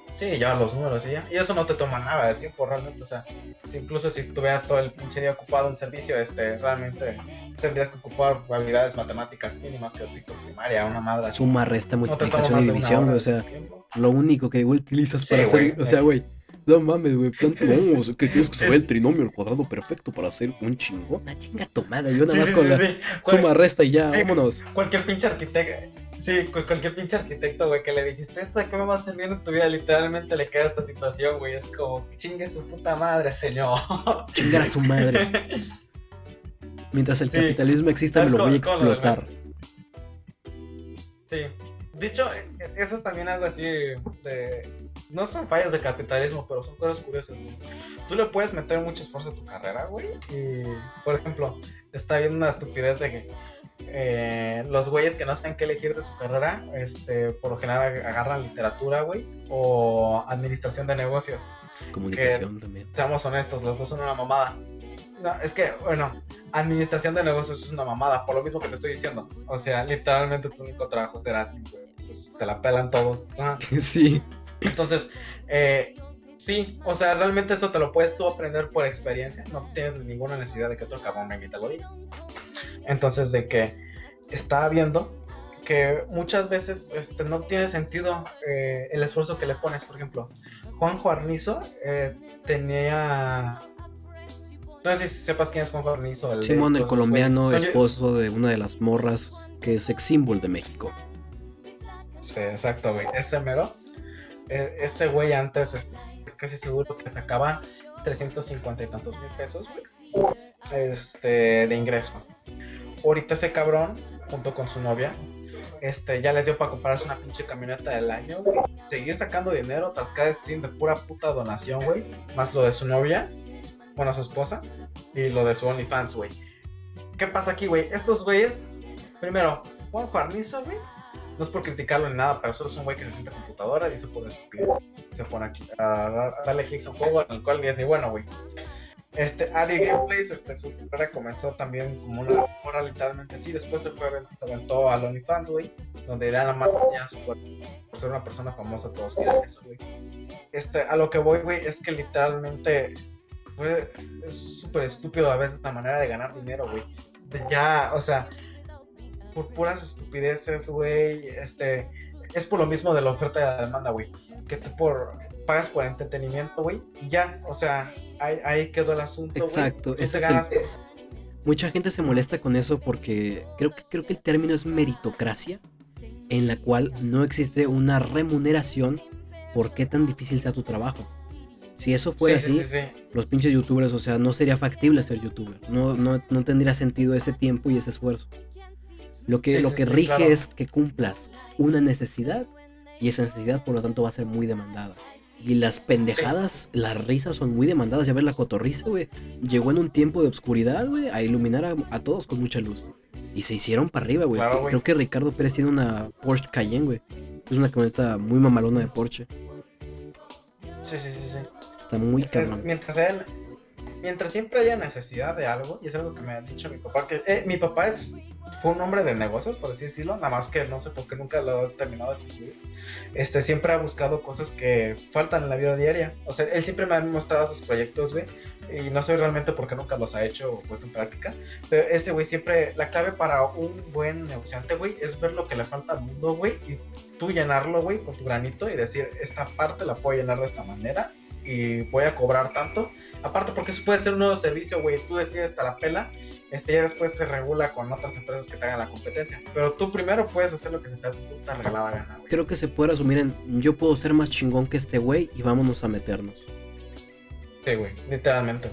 Sí, llevar los números y ya. Y eso no te toma nada de tiempo realmente. O sea, si incluso si tuvieras todo el pinche día ocupado en servicio, este, realmente tendrías que ocupar habilidades matemáticas mínimas que has visto en primaria, una madre así. Suma, resta, No multiplicación y división. O sea, lo único que utilizas Sí, para hacer. O sea, güey. No mames, güey. plan- No, o sea, que tienes que saber el trinomio al cuadrado perfecto para hacer un chingón. Una chinga tomada. Yo nada más sí, con sí, la suma, resta y ya, Sí. vámonos. Cualquier pinche arquitecto. Sí, cu- cualquier pinche arquitecto, güey, que le dijiste, ¿esto de qué me va a servir en tu vida? Literalmente le queda esta situación, güey. Es como, chingue su puta madre, señor. *laughs* Chingar a su madre. Mientras el Sí. capitalismo exista, me lo voy a explotar. Sí. Dicho, eh, eh, eso es también algo así de... No son fallas de capitalismo, pero son cosas curiosas, güey. Tú le puedes meter mucho esfuerzo a tu carrera, güey. Y, por ejemplo, está viendo una estupidez de que eh, los güeyes que no saben qué elegir de su carrera, este, por lo general agarran literatura, güey, o administración de negocios. Comunicación también. Seamos honestos, los dos son una mamada. No, es que, bueno, administración de negocios es una mamada, por lo mismo que te estoy diciendo. O sea, literalmente tu único trabajo será, pues, te la pelan todos. ajá. *laughs* sí. Entonces, eh, sí, o sea, realmente eso te lo puedes tú aprender por experiencia. No tienes ninguna necesidad de que otro cabrón venga y te lo diga. Entonces, de que está viendo que muchas veces este, no tiene sentido eh, el esfuerzo que le pones. Por ejemplo, Juanjo Arnizo eh, tenía. No sé si sepas quién es Juanjo Arnizo. El de Simón, el colombiano, esposo de una de las morras que es ex symbol de México. Sí, exacto, güey. Ese mero. Eh, ese güey antes, casi seguro que sacaba 350 y tantos mil pesos. Este, de ingreso. Ahorita ese cabrón, junto con su novia, este, ya les dio para comprarse una pinche camioneta del año, güey. Seguir sacando dinero tras cada stream de pura puta donación, güey. Más lo de su novia, bueno, su esposa, y lo de su OnlyFans, güey. ¿Qué pasa aquí, güey? Estos güeyes, primero, Juan Juarnizo, güey. No es por criticarlo ni nada, pero solo es un güey que se siente computadora y se pone estupidez. Se pone aquí a, dar- a darle clics a un juego en el cual ni es ni bueno, güey. Este, Ari Gameplays, este, su carrera comenzó también como una hora literalmente así. Después se fue, se aventó a OnlyFans, güey, donde nada más hacía su cuerpo. Por ser una persona famosa, todos quieren eso, güey. Este, a lo que voy, güey, es que literalmente es súper estúpido a veces la manera de ganar dinero, güey. Ya, o sea, por puras estupideces, güey, este, es por lo mismo de la oferta y la demanda, güey. Que tú por, pagas por entretenimiento, güey, y ya, o sea, ahí, ahí quedó el asunto. Exacto, es ganas, Mucha gente se molesta con eso porque creo que, creo que el término es meritocracia, en la cual no existe una remuneración por qué tan difícil sea tu trabajo. Si eso fuera sí, sí, así, sí, sí. los pinches youtubers, o sea, no sería factible ser youtuber. No, no, no tendría sentido ese tiempo y ese esfuerzo. Lo que, Sí, lo que sí, rige claro. es que cumplas una necesidad y esa necesidad por lo tanto va a ser muy demandada. Y las pendejadas, las risas son muy demandadas. Ya ves la cotorriza, güey. Llegó en un tiempo de oscuridad, güey, a iluminar a, a todos con mucha luz. Y se hicieron para arriba, güey. Claro, güey. Creo que Ricardo Pérez tiene una Porsche Cayenne, güey. Es una camioneta muy mamalona de Porsche. Sí, sí, sí, sí. Está muy cabrón. Mientras él, mientras siempre haya necesidad de algo, y es algo que me ha dicho mi papá, que eh, mi papá es fue un hombre de negocios, por así decirlo, nada más que no sé por qué nunca lo he terminado de concluir. Este, siempre ha buscado cosas que faltan en la vida diaria. O sea, él siempre me ha mostrado sus proyectos, güey, y no sé realmente por qué nunca los ha hecho o puesto en práctica, pero ese güey siempre, la clave para un buen negociante, güey, es ver lo que le falta al mundo, güey, y tú llenarlo, güey, con tu granito y decir, esta parte la puedo llenar de esta manera y voy a cobrar tanto. Aparte, porque eso puede ser un nuevo servicio, güey. Tú decides hasta la pela. Este ya después se regula con otras empresas que te hagan la competencia. Pero tú primero puedes hacer lo que se te da tu puta regalada gana, güey. Creo que se puede resumir en yo puedo ser más chingón que este güey y vámonos a meternos. Sí, güey, literalmente.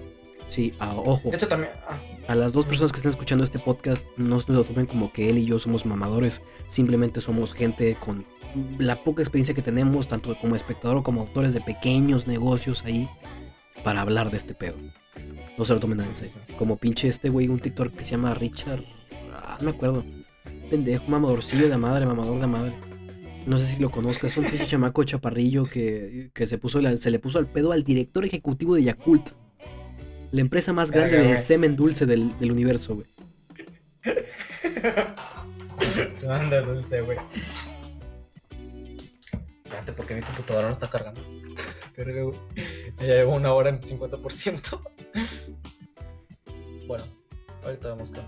Sí, ah, ojo. De hecho, también. ah, A las dos personas que están escuchando este podcast, no se lo tomen como que él y yo somos mamadores. Simplemente somos gente con la poca experiencia que tenemos, tanto como espectador como autores de pequeños negocios ahí, para hablar de este pedo. No se lo tomen en serio. Como pinche este güey, un TikTok que se llama Richard. Ah, no me acuerdo. Pendejo, mamadorcillo de madre, mamador de madre. No sé si lo conozcas, es un pinche chamaco chaparrillo que, que se, puso la- se le puso al pedo al director ejecutivo de Yakult. La empresa más grande Verga, de güey. semen dulce del, del universo, güey. *laughs* Se manda dulce, güey. Espérate, porque mi computadora no está cargando. Ya llevo una hora en 50%. bueno, ahorita vamos con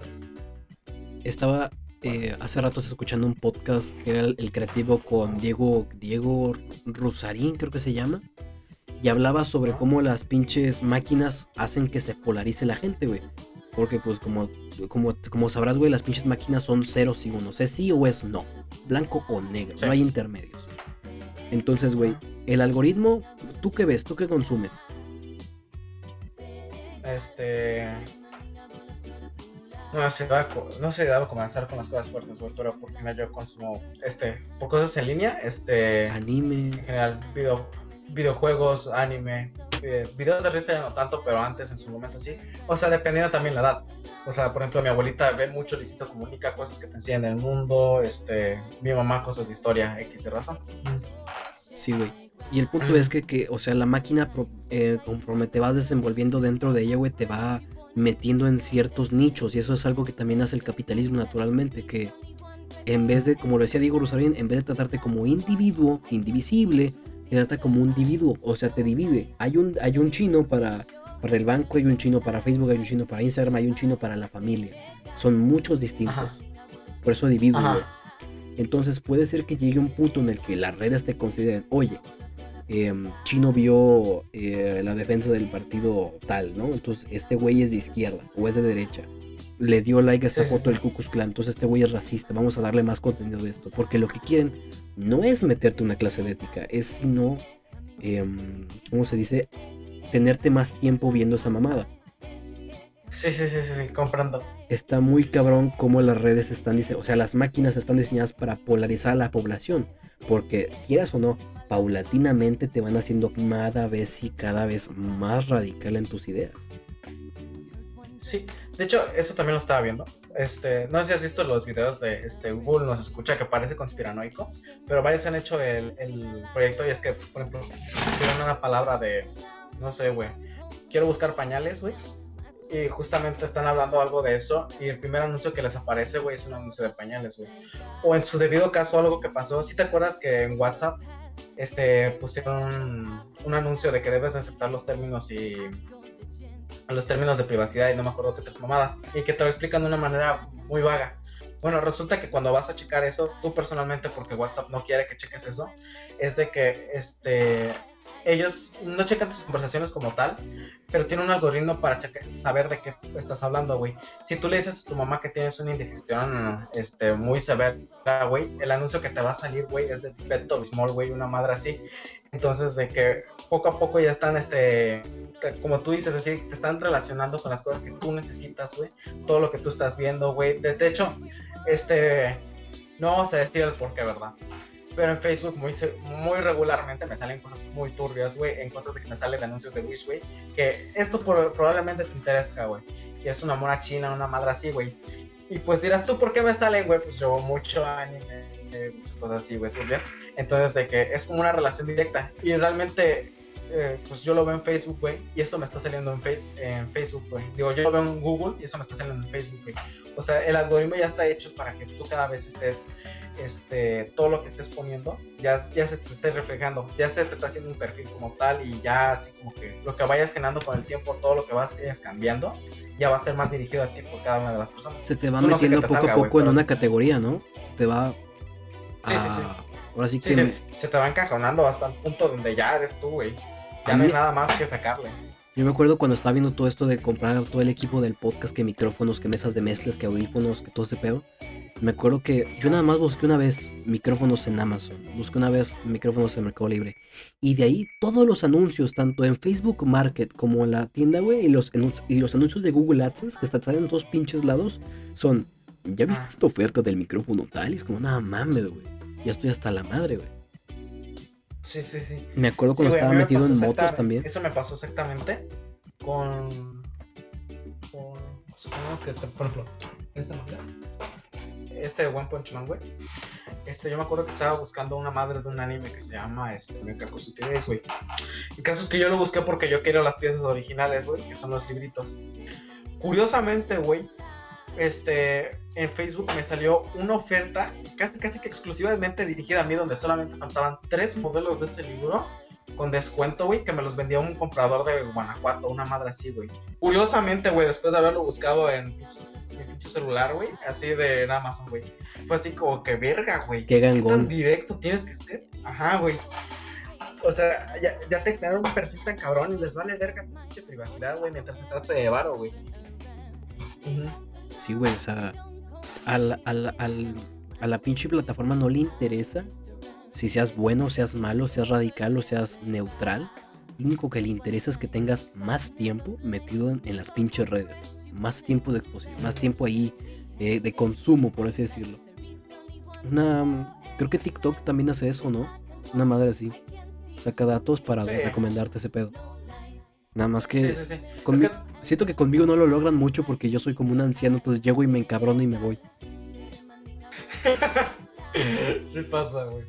Estaba eh, hace rato escuchando un podcast que era el, el creativo con Diego, Diego Rusarín, creo que se llama. Y hablaba sobre cómo las pinches máquinas hacen que se polarice la gente, güey. Porque pues como, como, como sabrás, güey, las pinches máquinas son ceros y unos. Es sí o es no. Blanco o negro. Sí. No hay intermedios. Entonces, güey, el algoritmo, ¿tú qué ves? ¿Tú qué consumes? Este. No sé, va a co- no sé, debo comenzar con las cosas fuertes, güey, pero por final yo consumo, este, por cosas en línea, este, en Anime. general, video, videojuegos, anime, eh, videos de risa ya no tanto, pero antes en su momento sí, o sea, dependiendo también la edad, o sea, por ejemplo, mi abuelita ve mucho Luisito Comunica, cosas que te enseñan el mundo, este, mi mamá cosas de historia, X de razón. Sí, güey. Y el punto es que, que, o sea, la máquina, pro- eh, conforme te vas desenvolviendo dentro de ella, güey, te va metiendo en ciertos nichos. Y eso es algo que también hace el capitalismo naturalmente, que en vez de, como lo decía Diego Rosarín, en vez de tratarte como individuo, indivisible, te trata como un individuo, o sea, te divide. Hay un, hay un chino para, para el banco, hay un chino para Facebook, hay un chino para Instagram, hay un chino para la familia. Son muchos distintos. Ajá. Por eso divido, güey. Entonces puede ser que llegue un punto en el que las redes te consideren, oye, em, Chino vio eh, la defensa del partido tal, ¿no? Entonces este güey es de izquierda o es de derecha. Le dio like a sí, foto del Ku Klux Klan, entonces este güey es racista, vamos a darle más contenido de esto. Porque lo que quieren no es meterte una clase de ética, es sino, em, ¿cómo se dice? Tenerte más tiempo viendo esa mamada. Sí, sí, sí, sí, sí, comprendo. está muy cabrón cómo las redes están diseñadas, o sea, las máquinas están diseñadas para polarizar a la población, porque quieras o no, paulatinamente te van haciendo cada vez y cada vez más radical en tus ideas. Sí, de hecho, eso también lo estaba viendo. Este, no sé si has visto los videos de este, Google nos escucha que parece conspiranoico, pero varios han hecho el, el proyecto y es que, por ejemplo, escriben una palabra de, no sé, güey, quiero buscar pañales, güey. Y justamente están hablando algo de eso y el primer anuncio que les aparece, güey, es un anuncio de pañales, güey. O en su debido caso, algo que pasó, si te acuerdas que en WhatsApp este, pusieron un, un anuncio de que debes aceptar los términos y los términos de privacidad y no me acuerdo qué otras mamadas y que te lo explican de una manera muy vaga. Bueno, resulta que cuando vas a checar eso, tú personalmente, porque WhatsApp no quiere que cheques eso, es de que este ellos no checan tus conversaciones como tal, pero tienen un algoritmo para saber de qué estás hablando, güey. Si tú le dices a tu mamá que tienes una indigestión este, muy severa, güey, el anuncio que te va a salir, güey, es de Pepto Bismol, güey, una madre así. Entonces, de que poco a poco ya están, este, te- como tú dices, así, te están relacionando con las cosas que tú necesitas, güey. Todo lo que tú estás viendo, güey. De, de hecho, este, no vamos a decir el por qué, ¿verdad? Pero en Facebook muy, regularmente me salen cosas muy turbias, güey. En cosas de que me salen anuncios de Wish, güey. Que esto probablemente te interesa, güey. Y es una mora china, una madre así, güey. Y pues dirás tú, ¿por qué me salen, güey? Pues yo mucho anime, eh, muchas cosas así, güey, turbias. Entonces, de que es como una relación directa. Y realmente, eh, pues yo lo veo en Facebook, güey, y eso me está saliendo en, face, en Facebook, güey. Digo, yo lo veo en Google y eso me está saliendo en Facebook, güey. O sea, el algoritmo ya está hecho para que tú cada vez estés, este, todo lo que estés poniendo, ya, ya se te esté reflejando, ya se te está haciendo un perfil como tal y ya así como que lo que vayas llenando con el tiempo, todo lo que vas cambiando, ya va a ser más dirigido a ti por cada una de las personas. Se te va metiendo poco a poco en una categoría, ¿no? Te va... Sí, sí, sí. Ahora sí que... se, te va encajonando hasta el punto donde ya eres tú, güey. Ya no hay nada más que sacarle. Yo me acuerdo cuando estaba viendo todo esto de comprar todo el equipo del podcast, que micrófonos, que mesas de mezclas, que audífonos, que todo ese pedo. Me acuerdo que yo nada más busqué una vez micrófonos en Amazon, busqué una vez micrófonos en Mercado Libre. Y de ahí todos los anuncios, tanto en Facebook Market como en la tienda, güey, y los, y los anuncios de Google AdSense, que están en todos pinches lados, son, ¿ya viste ah. esta oferta del micrófono tal? Y es como, nada mames, güey. Ya estoy hasta la madre, güey. Sí, sí, sí. Me acuerdo cuando estaba metido en motos también. Eso me pasó exactamente con. con supongamos que este, por ejemplo, este nombre. Este One Punch Man, güey. Este, yo me acuerdo que estaba buscando una madre de un anime que se llama este, Mekakusutides, güey. El caso es que yo lo busqué porque yo quiero las piezas originales, güey, que son los libritos. Curiosamente, güey, este, en Facebook me salió una oferta casi, casi que exclusivamente dirigida a mí, donde solamente faltaban tres modelos de ese libro con descuento, güey, que me los vendía un comprador de Guanajuato, una madre así, güey. Curiosamente, güey, después de haberlo buscado en mi pinche celular, güey, así de Amazon, güey, fue así como que verga, güey. Qué gangón. directo tienes que ser? Ajá, güey. O sea, ya, ya te crearon un perfil tan cabrón y les vale verga tu pinche privacidad, güey, mientras se trate de varo, güey. Sí, güey, o sea, al, al, al, a la pinche plataforma no le interesa si seas bueno, seas malo, seas radical o seas neutral. Lo único que le interesa es que tengas más tiempo metido en, las pinches redes. Más tiempo de exposición, más tiempo ahí eh, de consumo, por así decirlo. Una, creo que TikTok también hace eso, ¿no? Una madre así. Saca datos para recomendarte ese pedo. Nada más que, siento que conmigo no lo logran mucho porque yo soy como un anciano, entonces llego y me encabrono y me voy. *laughs* sí pasa, güey.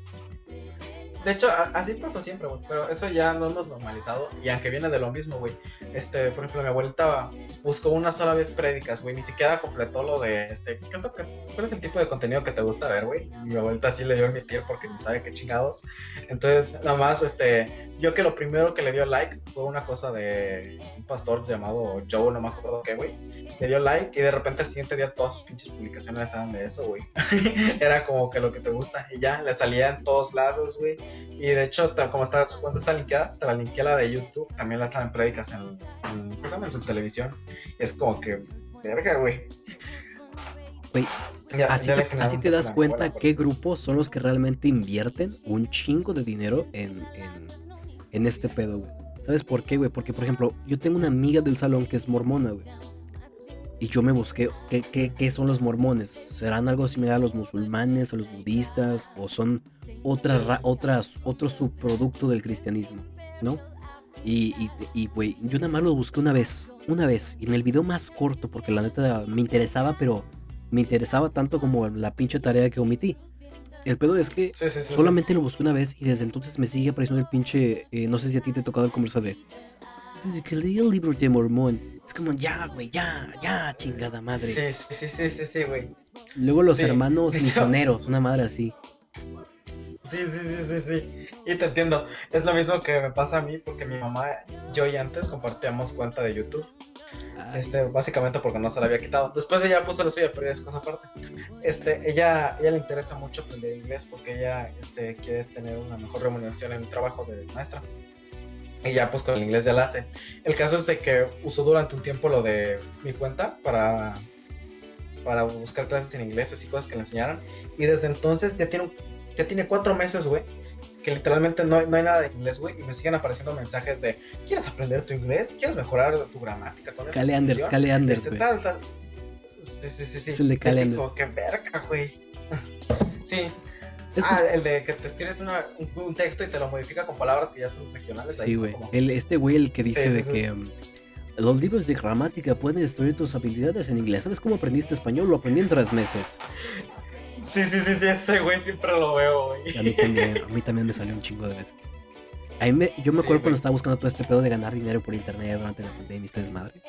De hecho, así pasa siempre, güey. Pero eso ya no hemos normalizado. Y aunque viene de lo mismo, güey. Este, por ejemplo, mi abuelita buscó una sola vez prédicas, güey. Ni siquiera completó lo de este. ¿qué es lo que, ¿Cuál es el tipo de contenido que te gusta ver, güey? Mi abuelita sí le dio el mitir porque ni sabe qué chingados. Entonces, nada más, este. Yo que lo primero que le dio like fue una cosa de un pastor llamado Joe, no me acuerdo qué, güey. Le dio like y de repente al siguiente día todas sus pinches publicaciones eran de eso, güey. *laughs* Era como que lo que te gusta. Y ya, le salía en todos lados, güey y de hecho, como está, su cuenta está linkeada, se la linké la de YouTube, también la salen prédicas en, en, en su televisión. Es como que, verga, güey. Güey, así, te, así te das cuenta qué grupos son los que realmente invierten un chingo de dinero en, en, en este pedo, güey. ¿Sabes por qué, güey? Porque, por ejemplo, yo tengo una amiga del salón que es mormona, güey. Y yo me busqué, ¿qué, qué, qué son los mormones? ¿Serán algo similar a los musulmanes, a los budistas? ¿O son otra, otras, otro subproducto del cristianismo, ¿no? Y, y, güey, yo nada más lo busqué una vez, una vez, y en el video más corto, porque la neta me interesaba, pero me interesaba tanto como la pinche tarea que omití. El pedo es que solamente lo busqué una vez y desde entonces me sigue apareciendo el pinche, eh, no sé si a ti te ha tocado el conversa de... Que leí el libro de Mormón, es como, ya, güey, ya, ya, chingada madre. Sí, sí, sí, sí, sí, güey. Luego los hermanos misioneros, una madre así. Sí, sí, sí, sí, sí. Y te entiendo. Es lo mismo que me pasa a mí porque mi mamá, yo y antes compartíamos cuenta de YouTube. Este, básicamente porque no se la había quitado. Después ella puso la suya, pero es cosa aparte. Este, ella, ella le interesa mucho aprender inglés porque ella este, quiere tener una mejor remuneración en el trabajo de maestra. Y ya pues con el inglés ya la hace. El caso es de que usó durante un tiempo lo de mi cuenta para, para buscar clases en inglés y cosas que le enseñaran. Y desde entonces ya tiene ya tiene cuatro meses, güey, que literalmente no, no, hay nada de inglés, güey, y me siguen apareciendo mensajes de, ¿quieres aprender tu inglés? ¿Quieres mejorar tu gramática con Cale Anders, Cale Anders, este, tal, tal. Sí, sí, sí, sí. Es el de Cale Anders. Que verga, güey. *laughs* sí. Ah, el de que te escribes una, un, texto y te lo modifica con palabras que ya son regionales. Sí, güey. Este güey, el que dice de que... Um, los libros de gramática pueden destruir tus habilidades en inglés. ¿Sabes cómo aprendiste español? Lo aprendí en tres meses. Sí, sí, sí, sí, ese güey siempre lo veo, güey. A mí también, a mí también me salió un chingo de veces. A mí me- yo me Sí, acuerdo cuando güey. estaba buscando todo este pedo de ganar dinero por internet durante la pandemia y desmadre.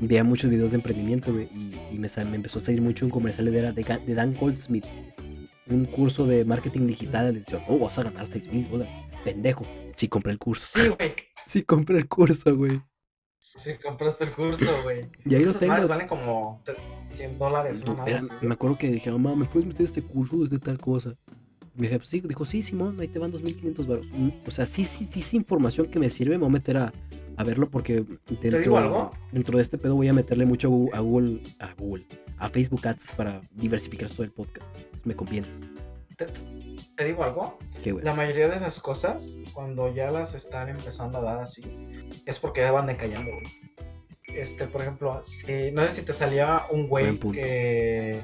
Veía muchos videos de emprendimiento, güey, y, y me, me empezó a salir mucho un comercial de, de, de Dan Goldsmith. Un curso de marketing digital. Le decía, oh, vas a ganar 6 mil dólares. Pendejo. Sí, compré el curso. Sí, güey. Sí, compré el curso, güey. Sí, compraste el curso, güey. Y ahí lo tengo. valen como 100 dólares, Era- así. me acuerdo que dije, mamá, ¿me puedes meter este curso? De tal cosa. Me dije, pues sí, dijo, sí, Simón, ahí te van 2.500 baros. Mm, O sea, sí, sí, sí, es información que me sirve. Me voy a meter a, a verlo porque dentro, digo algo? dentro de este pedo voy a meterle mucho a Google, a, Google, a Facebook Ads para diversificar todo el podcast. Entonces me conviene. ¿Te, te digo algo? La mayoría de esas cosas, cuando ya las están empezando a dar así, es porque ya van decayendo, güey. Este, por ejemplo, si, no sé si te salía un güey que,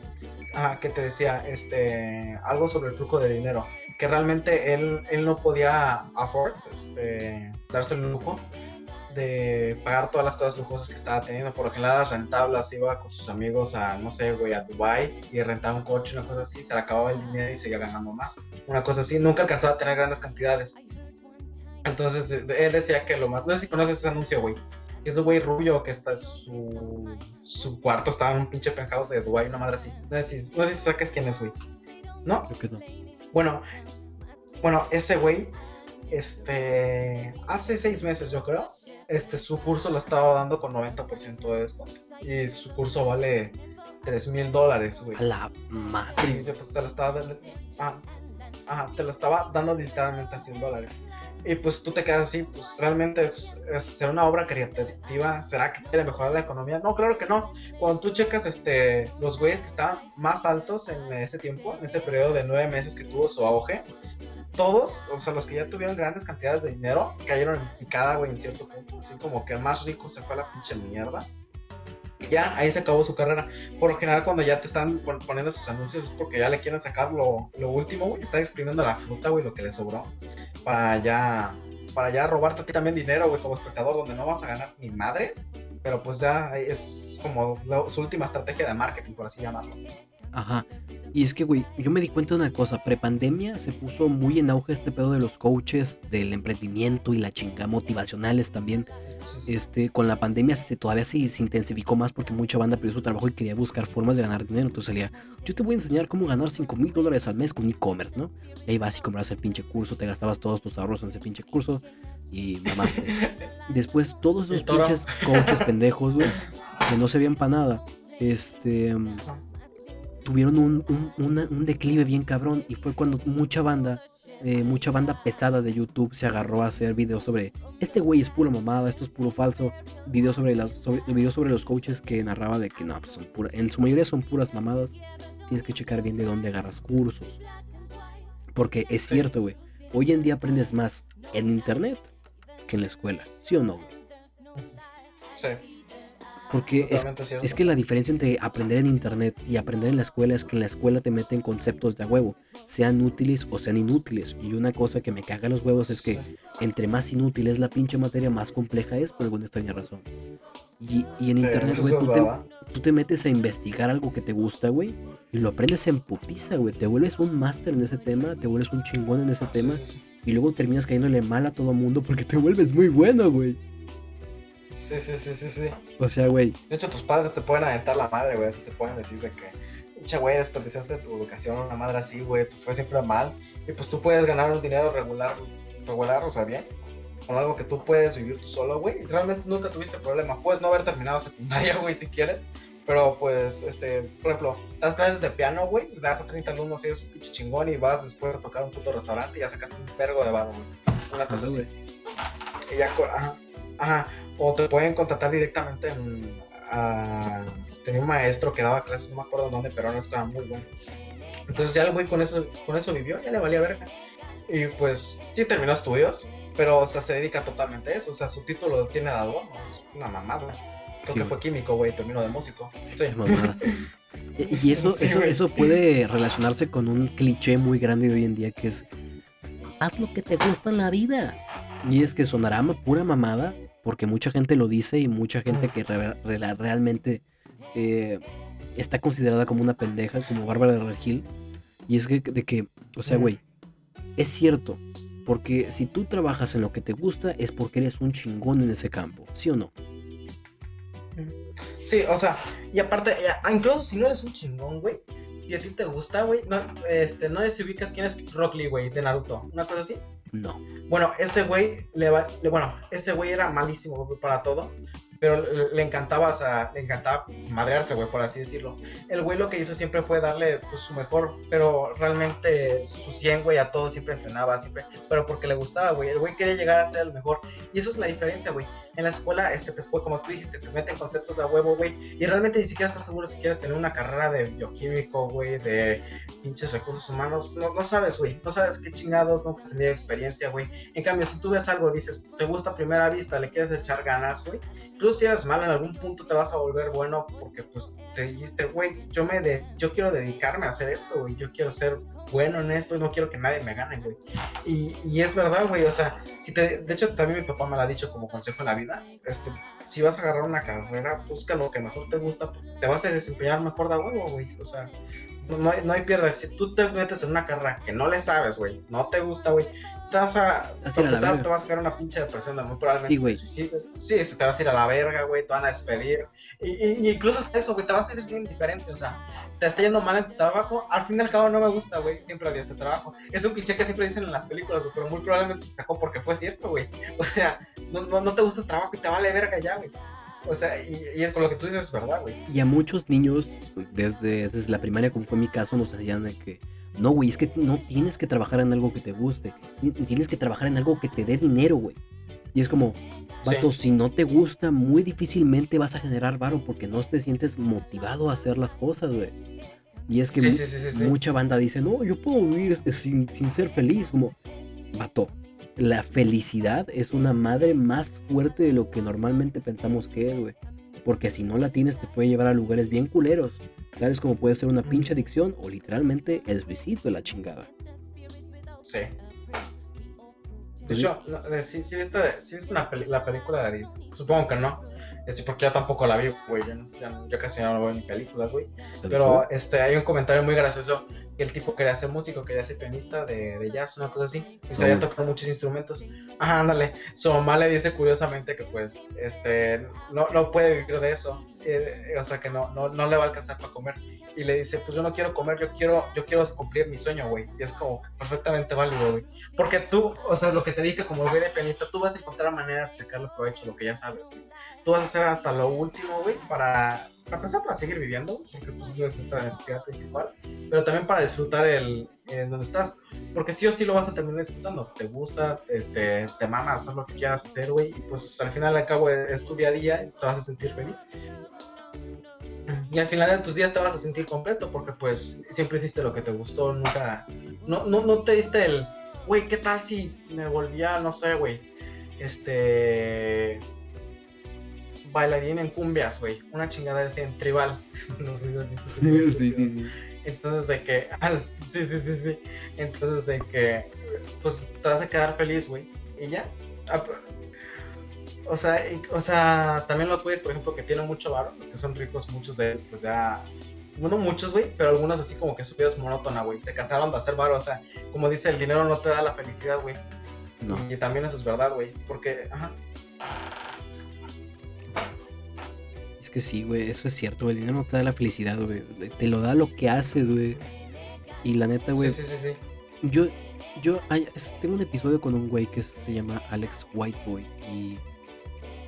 ah, que te decía este, algo sobre el flujo de dinero, que realmente él, él no podía afford, este, darse el lujo de pagar todas las cosas lujosas que estaba teniendo. Por lo general, las rentablas iba con sus amigos a, no sé, güey, a Dubai y rentaba un coche, una cosa así, se le acababa el dinero y seguía ganando más. Una cosa así, nunca alcanzaba a tener grandes cantidades. Entonces, de- de- él decía que lo más. No sé si conoces ese anuncio, güey. Es un güey rubio que está su, su cuarto estaba en un pinche penthouse de Dubai, una madre así. No sé si, no sé si sacas quién es, güey. ¿No? Creo que no. Bueno, bueno, ese güey, este, hace seis meses yo creo, este, su curso lo estaba dando con 90% de descuento. Y su curso vale 3 mil dólares, güey. La Y madre. yo pues te lo estaba dando, ah, ajá, te lo estaba dando literalmente a 100 dólares. Y pues tú te quedas así, pues realmente es, es ser una obra creativa, ¿será que quiere mejorar la economía? No, claro que no. Cuando tú checas este, los güeyes que estaban más altos en ese tiempo, en ese periodo de nueve meses que tuvo su auge, todos, o sea, los que ya tuvieron grandes cantidades de dinero, cayeron en picada, güey, en cierto punto. Así como que el más rico se fue a la pinche mierda. Y ya, ahí se acabó su carrera. Por lo general, cuando ya te están pon- poniendo sus anuncios es porque ya le quieren sacar lo, lo último, güey. Están exprimiendo la fruta, güey, lo que le sobró. Para ya, para ya robarte a ti también dinero, güey, como espectador, donde no vas a ganar ni madres. Pero pues ya es como lo- su última estrategia de marketing, por así llamarlo. Ajá. Y es que, güey, yo me di cuenta de una cosa. Prepandemia se puso muy en auge este pedo de los coaches, del emprendimiento y la chinga motivacionales también. Este, con la pandemia se, todavía se, se intensificó más porque mucha banda perdió su trabajo y quería buscar formas de ganar dinero. Entonces salía, yo te voy a enseñar cómo ganar 5 mil dólares al mes con e-commerce, ¿no? Y ahí vas y compras el pinche curso, te gastabas todos tus ahorros en ese pinche curso y mamaste. *laughs* Después todos esos pinches coaches pendejos, güey, que no servían para nada, este, tuvieron un, un- una- un declive bien cabrón y fue cuando mucha banda, eh, mucha banda pesada de YouTube se agarró a hacer videos sobre este güey es pura mamada, esto es puro falso, videos sobre las sobre, videos sobre los coaches que narraba de que no, pues son pura, en su mayoría son puras mamadas, tienes que checar bien de dónde agarras cursos. Porque es cierto, güey, hoy en día aprendes más en internet que en la escuela, ¿sí o no? güey? Sí, Porque es es que la diferencia entre aprender en internet y aprender en la escuela es que en la escuela te meten conceptos de a huevo, sean útiles o sean inútiles. Y una cosa que me caga los huevos es que entre más inútil es la pinche materia, más compleja es, por alguna extraña razón. Y, y en Sí, internet, güey, tú, te, tú te metes a investigar algo que te gusta, güey, y lo aprendes en putiza, güey. Te vuelves un máster en ese tema, te vuelves un chingón en ese tema, Sí, sí, sí. y luego terminas cayéndole mal a todo mundo porque te vuelves muy bueno, güey. Sí, sí, sí, sí, sí. O sea, güey, De hecho, tus padres te pueden aventar la madre, güey. así Te pueden decir de que, pinche güey, desperdiciaste tu educación, una madre así, güey. Te fue siempre mal. Y pues tú puedes ganar un dinero regular, regular, o sea, bien. Con algo que tú puedes vivir tú solo, güey. Realmente nunca tuviste problema. Puedes no haber terminado secundaria, *laughs* güey, si quieres. Pero pues, este, por ejemplo, das clases de piano, güey. Le das a 30 alumnos y eres un pinche chingón. Y vas después a tocar un puto restaurante y ya sacaste un vergo de barro, güey. Una cosa así. Y ya, ajá, ajá. O te pueden contratar directamente en. a- tenía un maestro que daba clases, no me acuerdo dónde, pero no estaba muy bueno. Entonces ya el güey con eso, con eso vivió, ya le valía verga. Y pues sí terminó estudios, pero o sea, se dedica totalmente a eso. O sea, su título lo tiene dado, es una mamada. Creo Sí, que fue químico, güey, terminó de músico. Sí. *laughs* Y eso, Sí, eso, güey. eso puede relacionarse con un cliché muy grande de hoy en día que es haz lo que te gusta en la vida. Y es que sonará pura mamada, porque mucha gente lo dice y mucha gente que re- re- realmente eh, está considerada como una pendeja, como Bárbara de Regil, Y es que, de que, o sea, güey, es cierto, porque si tú trabajas en lo que te gusta es porque eres un chingón en ese campo, ¿sí o no? Sí, o sea, y aparte, eh, incluso si no eres un chingón, güey, y a ti te gusta, güey, no, este, no sé si ubicas quién es Rock Lee, güey, de Naruto, una cosa así. No. Bueno, ese güey, le va, bueno, ese güey era malísimo para todo, pero le, encantaba, o sea, le encantaba madrearse, güey, por así decirlo. El güey lo que hizo siempre fue darle pues, su mejor, pero realmente su 100, güey, a todo siempre entrenaba, siempre, pero porque le gustaba, güey. El güey quería llegar a ser el mejor. Y eso es la diferencia, güey. En la escuela, este, te como tú dijiste, te meten conceptos de huevo, güey, y realmente ni siquiera estás seguro si quieres tener una carrera de bioquímico, güey, de pinches recursos humanos. No, no sabes, güey, no sabes qué chingados, no has tenido experiencia, güey. En cambio, si tú ves algo, dices, te gusta a primera vista, le quieres echar ganas, güey, incluso si eres malo en algún punto te vas a volver bueno porque pues te dijiste, güey, yo me de, yo quiero dedicarme a hacer esto, güey, yo quiero ser bueno en esto no quiero que nadie me gane, güey. Y, y es verdad, güey, o sea, si te, de hecho también mi papá me lo ha dicho como consejo en la vida, este, si vas a agarrar una carrera, busca lo que mejor te gusta, te vas a desempeñar mejor de huevo, güey, o sea, no, hay, no hay pierde. Si tú te metes en una carrera que no le sabes, güey, no te gusta, güey, te vas a, te vas a sacar una pinche depresión, muy probablemente sí, güey. Sí, te vas a ir a la verga, güey, te van a despedir. Y, y, incluso eso, güey, te vas a ir indiferente, o sea, te está yendo mal en tu trabajo, al fin y al cabo no me gusta, güey, siempre odio este trabajo. Es un cliché que siempre dicen en las películas, güey, pero muy probablemente se sacó porque fue cierto, güey. *laughs* O sea, no, no, no te gusta el trabajo y te vale verga ya, güey. O sea, y, es con lo que tú dices, es verdad, güey. Y a muchos niños, desde, desde la primaria, como fue mi caso, nos decían de que no, güey, es que no tienes que trabajar en algo que te guste. Tienes que trabajar en algo que te dé dinero, güey. Y es como, vato, si no te gusta, muy difícilmente vas a generar varo porque no te sientes motivado a hacer las cosas, güey. Y es que mucha banda dice, no, yo puedo vivir sin, sin ser feliz. Como, vato, la felicidad es una madre más fuerte de lo que normalmente pensamos que es, güey. Porque si no la tienes, te puede llevar a lugares bien culeros. Tales como puede ser una pinche adicción o literalmente el suicidio de la chingada. Sí. De hecho, si sí, viste, la película de Disney. Supongo que no. Este, porque yo tampoco la vi, güey. Yo, casi no veo ni películas, güey. Pero este, hay un comentario muy gracioso que el tipo quería ser músico, quería ser pianista de, de jazz, una cosa así. Y sabía tocar muchos instrumentos. Ajá, ándale. Su mamá le dice curiosamente que pues este no, no puede vivir de eso. Eh, o sea que no, no, no le va a alcanzar para comer. Y le dice, pues yo no quiero comer, yo quiero, yo quiero cumplir mi sueño, güey. Y es como perfectamente válido, güey. Porque tú, o sea, lo que te dije como güey de pianista, tú vas a encontrar maneras de sacarle provecho lo que ya sabes, güey. Tú vas a hacer hasta lo último, güey, para para empezar para seguir viviendo, porque pues es nuestra necesidad principal, pero también para disfrutar el, en donde estás, porque sí o sí lo vas a terminar disfrutando, te gusta, este, te mamas, hacer lo que quieras hacer, güey, y pues al final al cabo es tu día a día, te vas a sentir feliz. Y al final de tus días te vas a sentir completo porque pues siempre hiciste lo que te gustó, nunca, no, no, no te diste el, güey, ¿qué tal si me volvía, no sé, güey, este, bailarín en cumbias, güey. Una chingada así en tribal. *laughs* no sé si has visto sí, sí, sí. Entonces de que, *laughs* ah, sí, sí, sí, sí. Entonces de que, pues te vas a quedar feliz, güey. Y ya. Ah, o sea, o sea, también los güeyes, por ejemplo, que tienen mucho varo, los que son ricos, muchos de ellos, pues ya bueno, muchos, güey, pero algunos así como que su vida es monótona, güey. Se cansaron de hacer varo, o sea, como dice, el dinero no te da la felicidad, güey. No. Y también eso es verdad, güey, porque, ajá que sí, güey, eso es cierto, güey. El dinero no te da la felicidad, güey. Te lo da lo que haces, güey. Y la neta, güey. Sí, sí, sí, Yo, yo tengo un episodio con un güey que se llama Alex Whiteboy. Y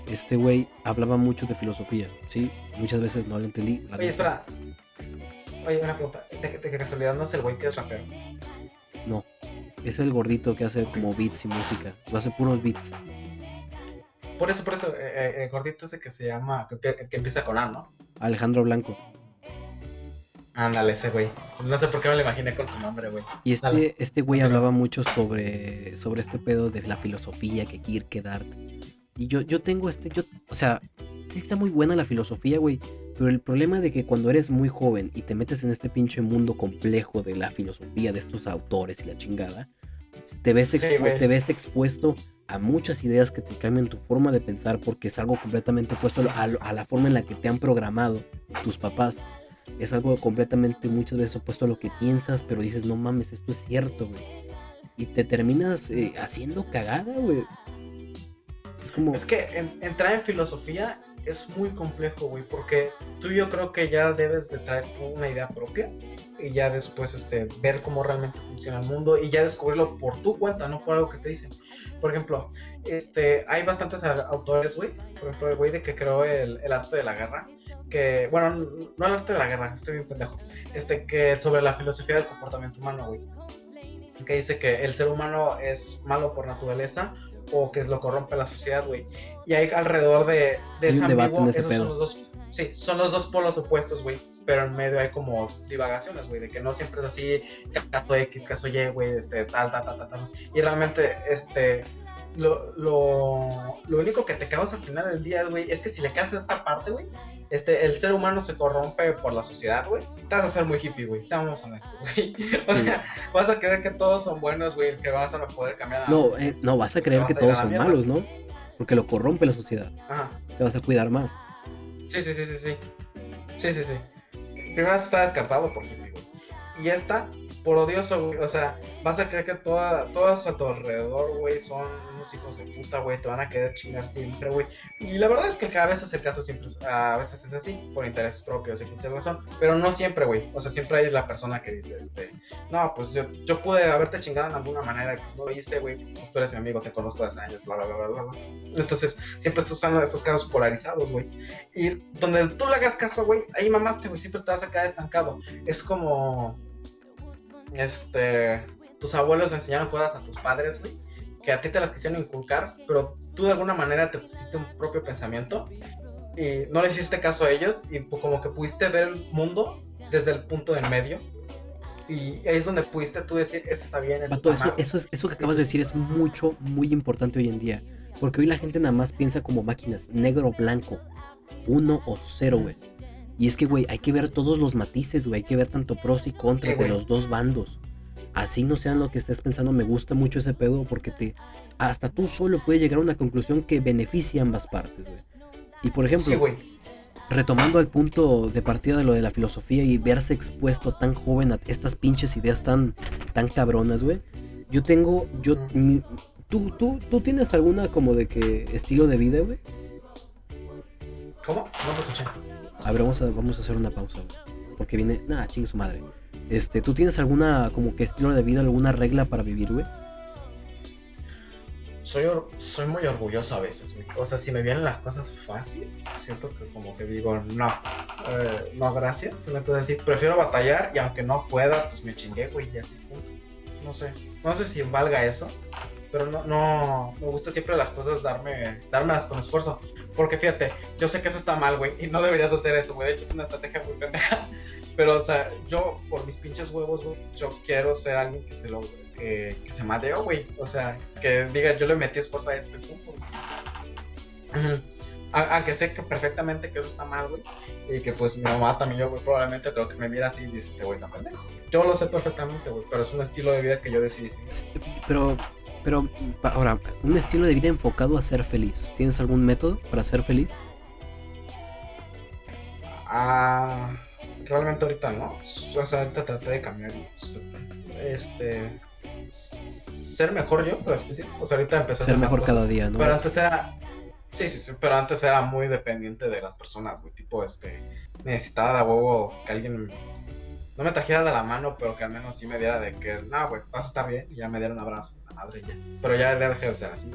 este güey hablaba mucho de filosofía, ¿sí? Muchas veces no lo entendí. Oye, espera. Oye, una pregunta. ¿De, qué casualidad no es el güey que es rapero? No. Es el gordito que hace como beats y música. Lo hace puros beats. Por eso, por eso, eh, eh, el gordito ese que se llama, que, empieza con A, ¿no? Alejandro Blanco. Ándale, ese güey. No sé por qué me lo imaginé con su nombre, güey. Y este, este güey hablaba mucho sobre, sobre este pedo de la filosofía que Kierkegaard. Y yo, yo tengo este, yo, o sea, sí está muy buena la filosofía, güey. Pero el problema de que cuando eres muy joven y te metes en este pinche mundo complejo de la filosofía de estos autores y la chingada, te ves, te ves expuesto a muchas ideas que te cambian tu forma de pensar porque es algo completamente opuesto a, la forma en la que te han programado tus papás. es algo completamente muchas veces opuesto a lo que piensas, pero dices, no mames, esto es cierto, güey. Y te terminas eh, haciendo cagada, güey. Es como... Es que entrar en filosofía es muy complejo, güey, porque tú yo creo que ya debes de traer una idea propia y ya después este, ver cómo realmente funciona el mundo y ya descubrirlo por tu cuenta, no por algo que te dicen. Por ejemplo, este, hay bastantes autores, güey, por ejemplo, el güey de que creó el, el, arte de la guerra, que, bueno, no el arte de la guerra, estoy bien pendejo, este, que sobre la filosofía del comportamiento humano, güey, que dice que el ser humano es malo por naturaleza o que lo corrompe la sociedad, güey. Y hay alrededor de, de ese ambiguo, esos son los dos, sí, son los dos polos opuestos, güey. Pero en medio hay como divagaciones, güey, de que no siempre es así, caso X, caso Y, güey, este, tal, tal, tal, tal, tal. Y realmente, este, lo, lo, lo único que te causa al final del día, güey, es que si le casas esta parte, güey, este, el ser humano se corrompe por la sociedad, güey, te vas a ser muy hippie, güey, seamos honestos, güey. *laughs* O sea, vas a creer que todos son buenos, güey, que vas a poder cambiar a No, eh, no, vas a creer que todos son malos, ¿no? Porque lo corrompe la sociedad. Ajá. Te vas a cuidar más. Sí, sí, sí, sí, sí. Sí, sí, sí. Primero está descartado por hippie, güey. Y esta por odioso. O sea, vas a creer que toda, todos a tu alrededor, güey, son unos hijos de puta, güey. Te van a querer chingar siempre, güey. Y la verdad es que cada vez es el caso, siempre a veces es así, por intereses propios, qué razón. Pero no siempre, güey. O sea, siempre hay la persona que dice, este, no, pues yo, yo pude haberte chingado en alguna manera, no lo hice, güey. Pues tú eres mi amigo, te conozco hace años, bla, bla, bla, bla, bla. Entonces, siempre estás usando estos casos polarizados, güey. Y donde tú le hagas caso, güey, ahí mamaste, güey, siempre te vas a quedar estancado. Es como este, tus abuelos le enseñaron cosas a tus padres, güey, que a ti te las quisieron inculcar, pero tú de alguna manera te pusiste un propio pensamiento y no le hiciste caso a ellos y como que pudiste ver el mundo desde el punto del medio y es donde pudiste tú decir, eso está bien, eso está mal. Eso, es, eso que acabas de decir es mucho, muy importante hoy en día. Porque hoy la gente nada más piensa como máquinas, negro o blanco, uno o cero, güey. Y es que, güey, hay que ver todos los matices, güey. Hay que ver tanto pros y contras de los dos bandos. Así no sean lo que estés pensando. Me gusta mucho ese pedo porque te. Hasta tú solo puedes llegar a una conclusión que beneficia a ambas partes, güey. Y por ejemplo, retomando al punto de partida de lo de la filosofía y verse expuesto tan joven a estas pinches ideas tan, tan cabronas, güey. Yo tengo. Yo. ¿tú, tú, ¿Tú tienes alguna como de que estilo de vida, güey? ¿Cómo? No te escuché. A ver, vamos a, vamos a hacer una pausa. Porque viene. Nada, chingue su madre. Este, ¿tú tienes alguna como que estilo de vida, alguna regla para vivir, güey? Soy, soy muy orgulloso a veces, güey. O sea, si me vienen las cosas fácil, siento que como que digo, no, eh, no, gracias. Una cosa así, prefiero batallar y aunque no pueda, pues me chingué, güey, ya así. No sé, no sé si valga eso, pero no, no, me gusta siempre las cosas darme, dármelas con esfuerzo. Porque fíjate, yo sé que eso está mal, güey, y no deberías hacer eso, güey. De hecho, es una estrategia muy pendeja. Pero, o sea, yo, por mis pinches huevos, güey, yo quiero ser alguien que se lo, que, que se madeo, güey. O sea, que diga, yo le metí esfuerzo a esto y punto. Aunque sé que perfectamente que eso está mal, güey. Y que pues mi mamá también, yo, güey, probablemente creo que me mira así y dice, este güey está pendejo. Yo lo sé perfectamente, güey, pero es un estilo de vida que yo decidí. Pero pero ahora, un estilo de vida enfocado a ser feliz. ¿Tienes algún método para ser feliz? Ah, realmente ahorita no. O sea, ahorita traté de cambiar. Este. Ser mejor yo, pues sí. O sea, ahorita empecé a ser mejor cada día, ¿no? Pero antes era. Sí, sí, sí, pero antes era muy dependiente de las personas, güey. Tipo, este. Necesitaba de huevo que alguien no me trajera de la mano, pero que al menos sí me diera de que, no, güey, vas a estar bien, y ya me diera un abrazo madre ya. Pero ya dejé de ser así,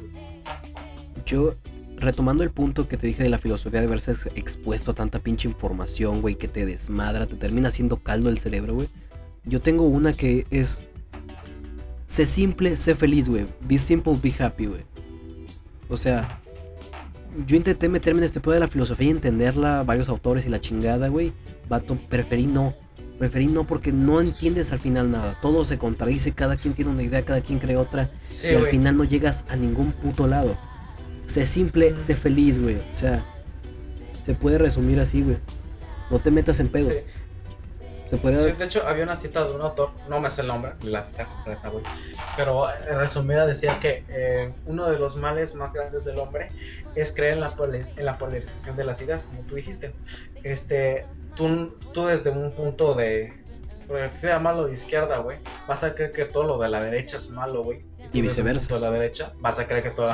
Yo, retomando el punto que te dije de la filosofía de verse expuesto a tanta pinche información, güey, que te desmadra, te termina haciendo caldo el cerebro, güey. Yo tengo una que es. Sé simple, sé feliz, güey. Be simple, be happy, güey. O sea, yo intenté meterme en este pedo de la filosofía y entenderla, varios autores y la chingada, güey. Vato, preferí no preferí no porque no entiendes al final nada. Todo se contradice, cada quien tiene una idea, cada quien cree otra. y al final no llegas a ningún puto lado. Sé simple, sé feliz, güey. O sea, se puede resumir así, güey. No te metas en pedos. Sí, de hecho, había una cita de un autor, no me sé el nombre, la cita completa, güey. Pero en eh, resumida decía que eh, uno de los males más grandes del hombre es creer en la, en la polarización de las ideas, como tú dijiste. Este, tú, tú desde un punto de sea malo de izquierda, güey, vas a creer que todo lo de la derecha es malo, güey. Y, viceversa. De la derecha, vas a creer que todo,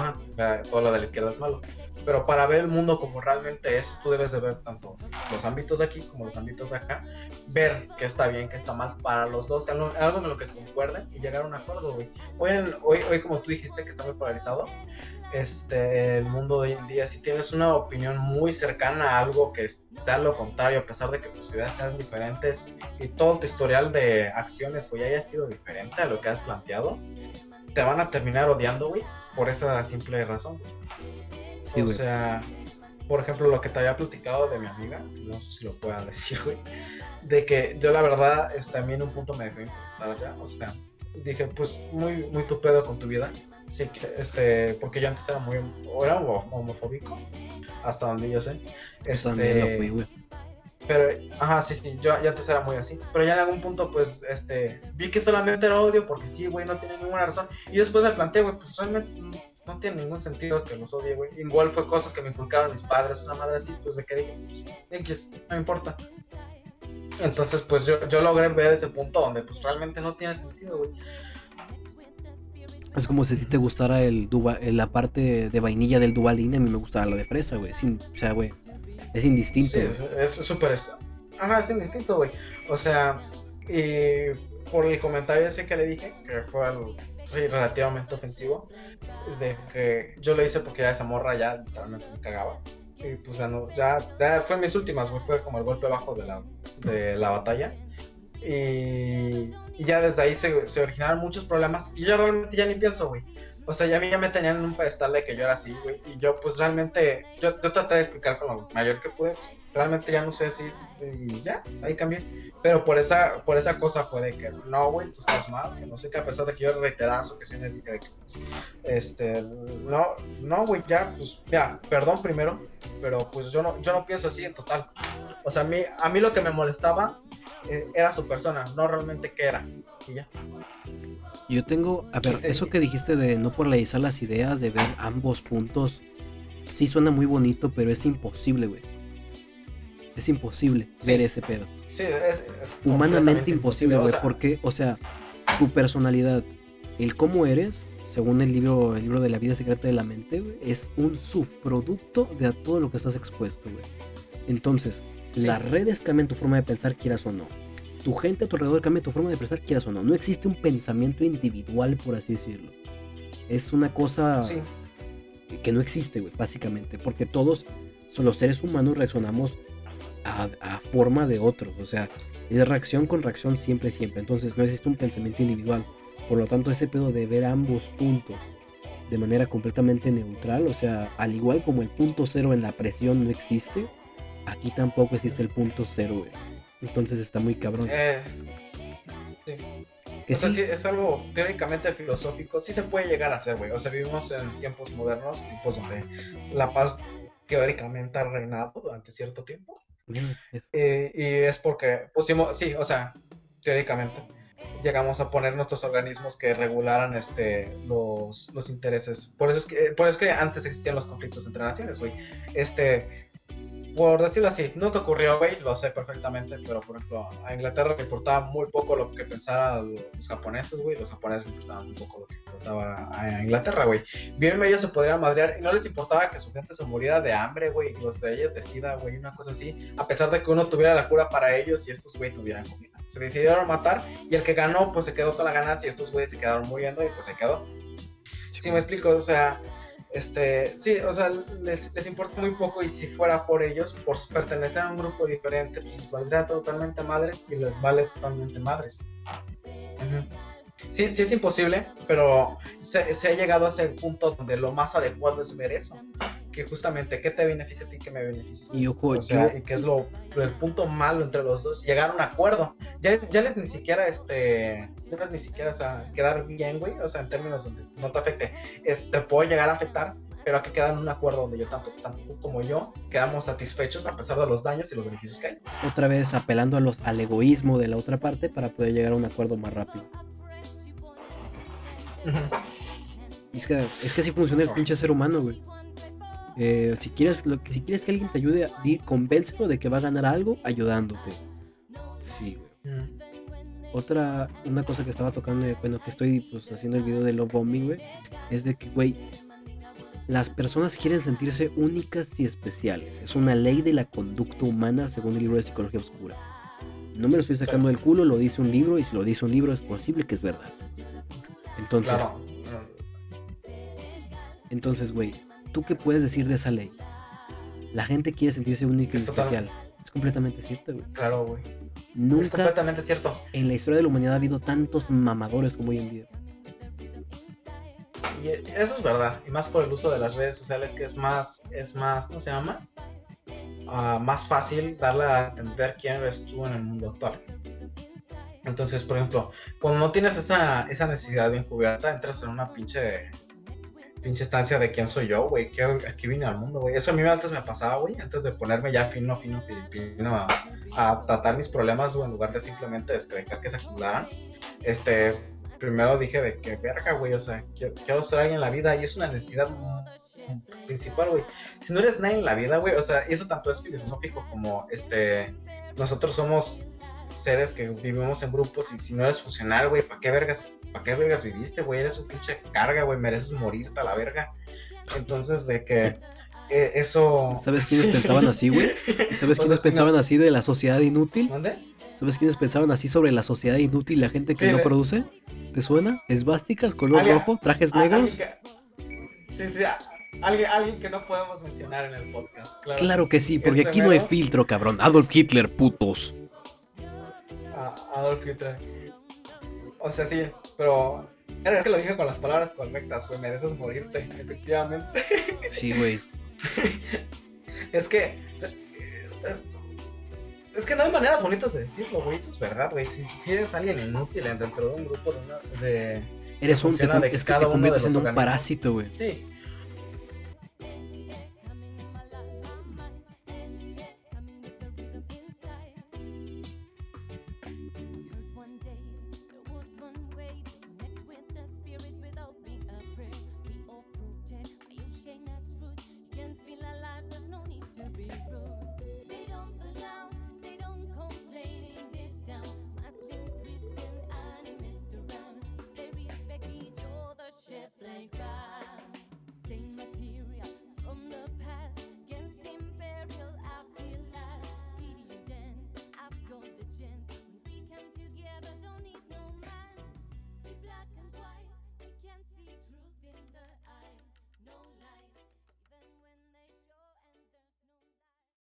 todo lo de la izquierda es malo. Pero para ver el mundo como realmente es, tú debes de ver tanto los ámbitos de aquí como los ámbitos de acá, ver qué está bien, qué está mal para los dos, algo, en lo que concuerden y llegar a un acuerdo, güey. Hoy, hoy, hoy, como tú dijiste que está muy polarizado, este, el mundo de hoy en día, si tienes una opinión muy cercana a algo que sea lo contrario, a pesar de que tus ideas sean diferentes y todo tu historial de acciones, güey, haya sido diferente a lo que has planteado, te van a terminar odiando, güey, por esa simple razón, o sea, por ejemplo, lo que te había platicado de mi amiga, no sé si lo pueda decir, güey, de que yo la verdad, a mí en un punto me dejó importar ya, o sea, dije, pues muy, muy tu pedo con tu vida, sí, este, porque yo antes era muy, era homofóbico, hasta donde yo sé, este, pero, ajá, sí, sí, yo ya antes era muy así. Pero ya en algún punto, pues, este, vi que solamente era odio porque sí, güey, no tiene ninguna razón. Y después me planteé, güey, pues realmente no tiene ningún sentido que los odie, güey. Igual fue cosas que me inculcaron mis padres, una madre así, pues de que dije, X, no me importa. Entonces, pues yo, yo logré ver ese punto donde, pues realmente no tiene sentido, güey. Es como si a ti te gustara el la parte de vainilla del Duvalín, a mí me gustaba la de fresa, güey. o sea, güey, es indistinto. Sí, es súper. Ajá, es indistinto, güey. O sea, y por el comentario ese que le dije, que fue algo relativamente ofensivo, de que yo lo hice porque ya esa morra ya literalmente me cagaba. Y pues ya, no, ya, ya fue mis últimas, fue como el golpe bajo de la, de la batalla. Y, y ya desde ahí se, se, originaron muchos problemas. Y yo realmente ya ni pienso, güey. O sea, ya a mí ya me tenían en un pedestal de que yo era así, güey. Y yo, pues realmente, yo, yo traté de explicar con lo mayor que pude. realmente ya no sé así. Y ya, ahí cambié. Pero por esa, por esa cosa fue de que no, güey, tú estás mal, que no sé qué, a pesar de que yo reiteradas que dije de que, pues, este, no, no, güey, ya, pues, ya, perdón primero, pero pues yo no, yo no pienso así en total. O sea, a mí, a mí lo que me molestaba eh, era su persona, no realmente qué era, y ya. Yo tengo, a ver, eso que dijiste de no polarizar las ideas, de ver ambos puntos, sí suena muy bonito, pero es imposible, güey. Es imposible ver ese pedo. Sí, es, humanamente imposible, güey, porque, o sea, tu personalidad, el cómo eres, según el libro, el libro de la vida secreta de la mente, güey, es un subproducto de todo lo que estás expuesto, güey. Entonces, las redes cambian tu forma de pensar, quieras o no. Tu gente a tu alrededor cambia tu forma de pensar, quieras o no. No existe un pensamiento individual, por así decirlo. Es una cosa que no existe, güey, básicamente. Porque todos, los seres humanos, reaccionamos a, forma de otros. O sea, es reacción con reacción siempre, siempre. Entonces no existe un pensamiento individual. Por lo tanto, ese pedo de ver ambos puntos de manera completamente neutral, o sea, al igual como el punto cero en la presión no existe, aquí tampoco existe el punto cero, Entonces está muy cabrón. Eh, sí. o es algo teóricamente filosófico, sí se puede llegar a hacer, güey. O sea, vivimos en tiempos modernos, tiempos donde la paz teóricamente ha reinado durante cierto tiempo. Eh, y es porque pusimos, sí, o sea, teóricamente llegamos a poner nuestros organismos que regularan este los, los intereses. Por eso es que por eso es que antes existían los conflictos entre naciones, güey. Este por decirlo así, nunca ocurrió, güey, lo sé perfectamente, pero por ejemplo, a Inglaterra le importaba muy poco lo que pensaran los japoneses, güey, los japoneses le importaban muy poco lo que importaba a Inglaterra, güey. Bien ellos se podrían madrear y no les importaba que su gente se muriera de hambre, güey, los de ellos de sida, güey, una cosa así, a pesar de que uno tuviera la cura para ellos y estos, güey, tuvieran comida. Se decidieron matar y el que ganó, pues se quedó con la ganancia y estos güeyes se quedaron muriendo y pues se quedó. Sí, me explico, o sea, este, sí, o sea, les, les, importa muy poco y si fuera por ellos, por pertenecer a un grupo diferente, pues les valdría totalmente madres y les vale totalmente madres. Sí, sí es imposible, pero se, se, ha llegado a ese punto donde lo más adecuado es ver eso que justamente qué te beneficia a ti, qué me beneficia. Y ojo, o sea, y que es lo el punto malo entre los dos, llegar a un acuerdo. Ya, ya les ni siquiera este, ya les ni siquiera o sea, quedar bien, güey, o sea, en términos donde no te afecte, este puede llegar a afectar, pero hay que quedar en un acuerdo donde yo, tanto, tanto tú como yo, quedamos satisfechos a pesar de los daños y los beneficios que hay. Otra vez apelando a los, al egoísmo de la otra parte para poder llegar a un acuerdo más rápido. Es, que, es que así funciona el pinche ser humano, güey. Eh, si, quieres, lo, si quieres que alguien te ayude, di, convéncelo de que va a ganar algo ayudándote. Sí, güey. Mm. Otra, una cosa que estaba tocando, eh, bueno, que estoy pues, haciendo el video de Love Bombing, güey, es de que, güey, las personas quieren sentirse únicas y especiales. Es una ley de la conducta humana según el libro de Psicología Oscura. No me lo estoy sacando del culo, lo dice un libro, y si lo dice un libro es posible que es verdad. Entonces, Claro. entonces, güey, ¿tú qué puedes decir de esa ley? La gente quiere sentirse única y Es especial. Es completamente cierto, güey. Claro, güey. Es Nunca completamente cierto. en la historia de la humanidad ha habido tantos mamadores como hoy en día. Y eso es verdad. Y más por el uso de las redes sociales, que es más, es más, ¿cómo se llama? Ah, más fácil darle a entender quién eres tú en el mundo actual. Entonces, por ejemplo, cuando no tienes esa, esa necesidad de encubierta, entras en una pinche pinche estancia de quién soy yo, güey, aquí vine al mundo, güey. Eso a mí antes me pasaba, güey, antes de ponerme ya fino, fino, filipino a, a tratar mis problemas, güey, en lugar de simplemente este, dejar que se acumularan. Este, primero dije de que verga, güey, o sea, quiero, quiero ser alguien en la vida y es una necesidad principal, güey. Si no eres nadie en la vida, güey, o sea, eso tanto es filosófico como, este, nosotros somos seres que vivimos en grupos y si no eres funcional, güey, ¿para qué vergas, para qué vergas viviste, güey? Eres un pinche carga, güey, mereces morirte a la verga. Entonces, de que eh, eso... ¿Sabes quiénes *laughs* pensaban así, güey? ¿Y ¿Sabes quiénes no- pensaban así de la sociedad inútil? ¿Mande? ¿Sabes quiénes pensaban así sobre la sociedad inútil la gente que Sí, no de- produce? ¿Te suena? ¿Esvásticas, color Alguien- rojo, trajes negros? alguien que- Sí, sí, alguien, alguien que no podemos mencionar en el podcast. Claro, Claro que sí, porque Ese aquí no hay filtro, cabrón. Adolf Hitler, putos. A- Adolf Hitler. O sea, sí, pero... Es que lo dije con las palabras correctas, güey, mereces morirte, efectivamente. *laughs* Sí, güey. Es que. Es, es que no hay maneras bonitas de decirlo, güey. Eso es verdad, güey. Si, si eres alguien inútil dentro de un grupo de. una- de Eres un. te de es que cada te uno de conviertes los en un parásito, güey. sí,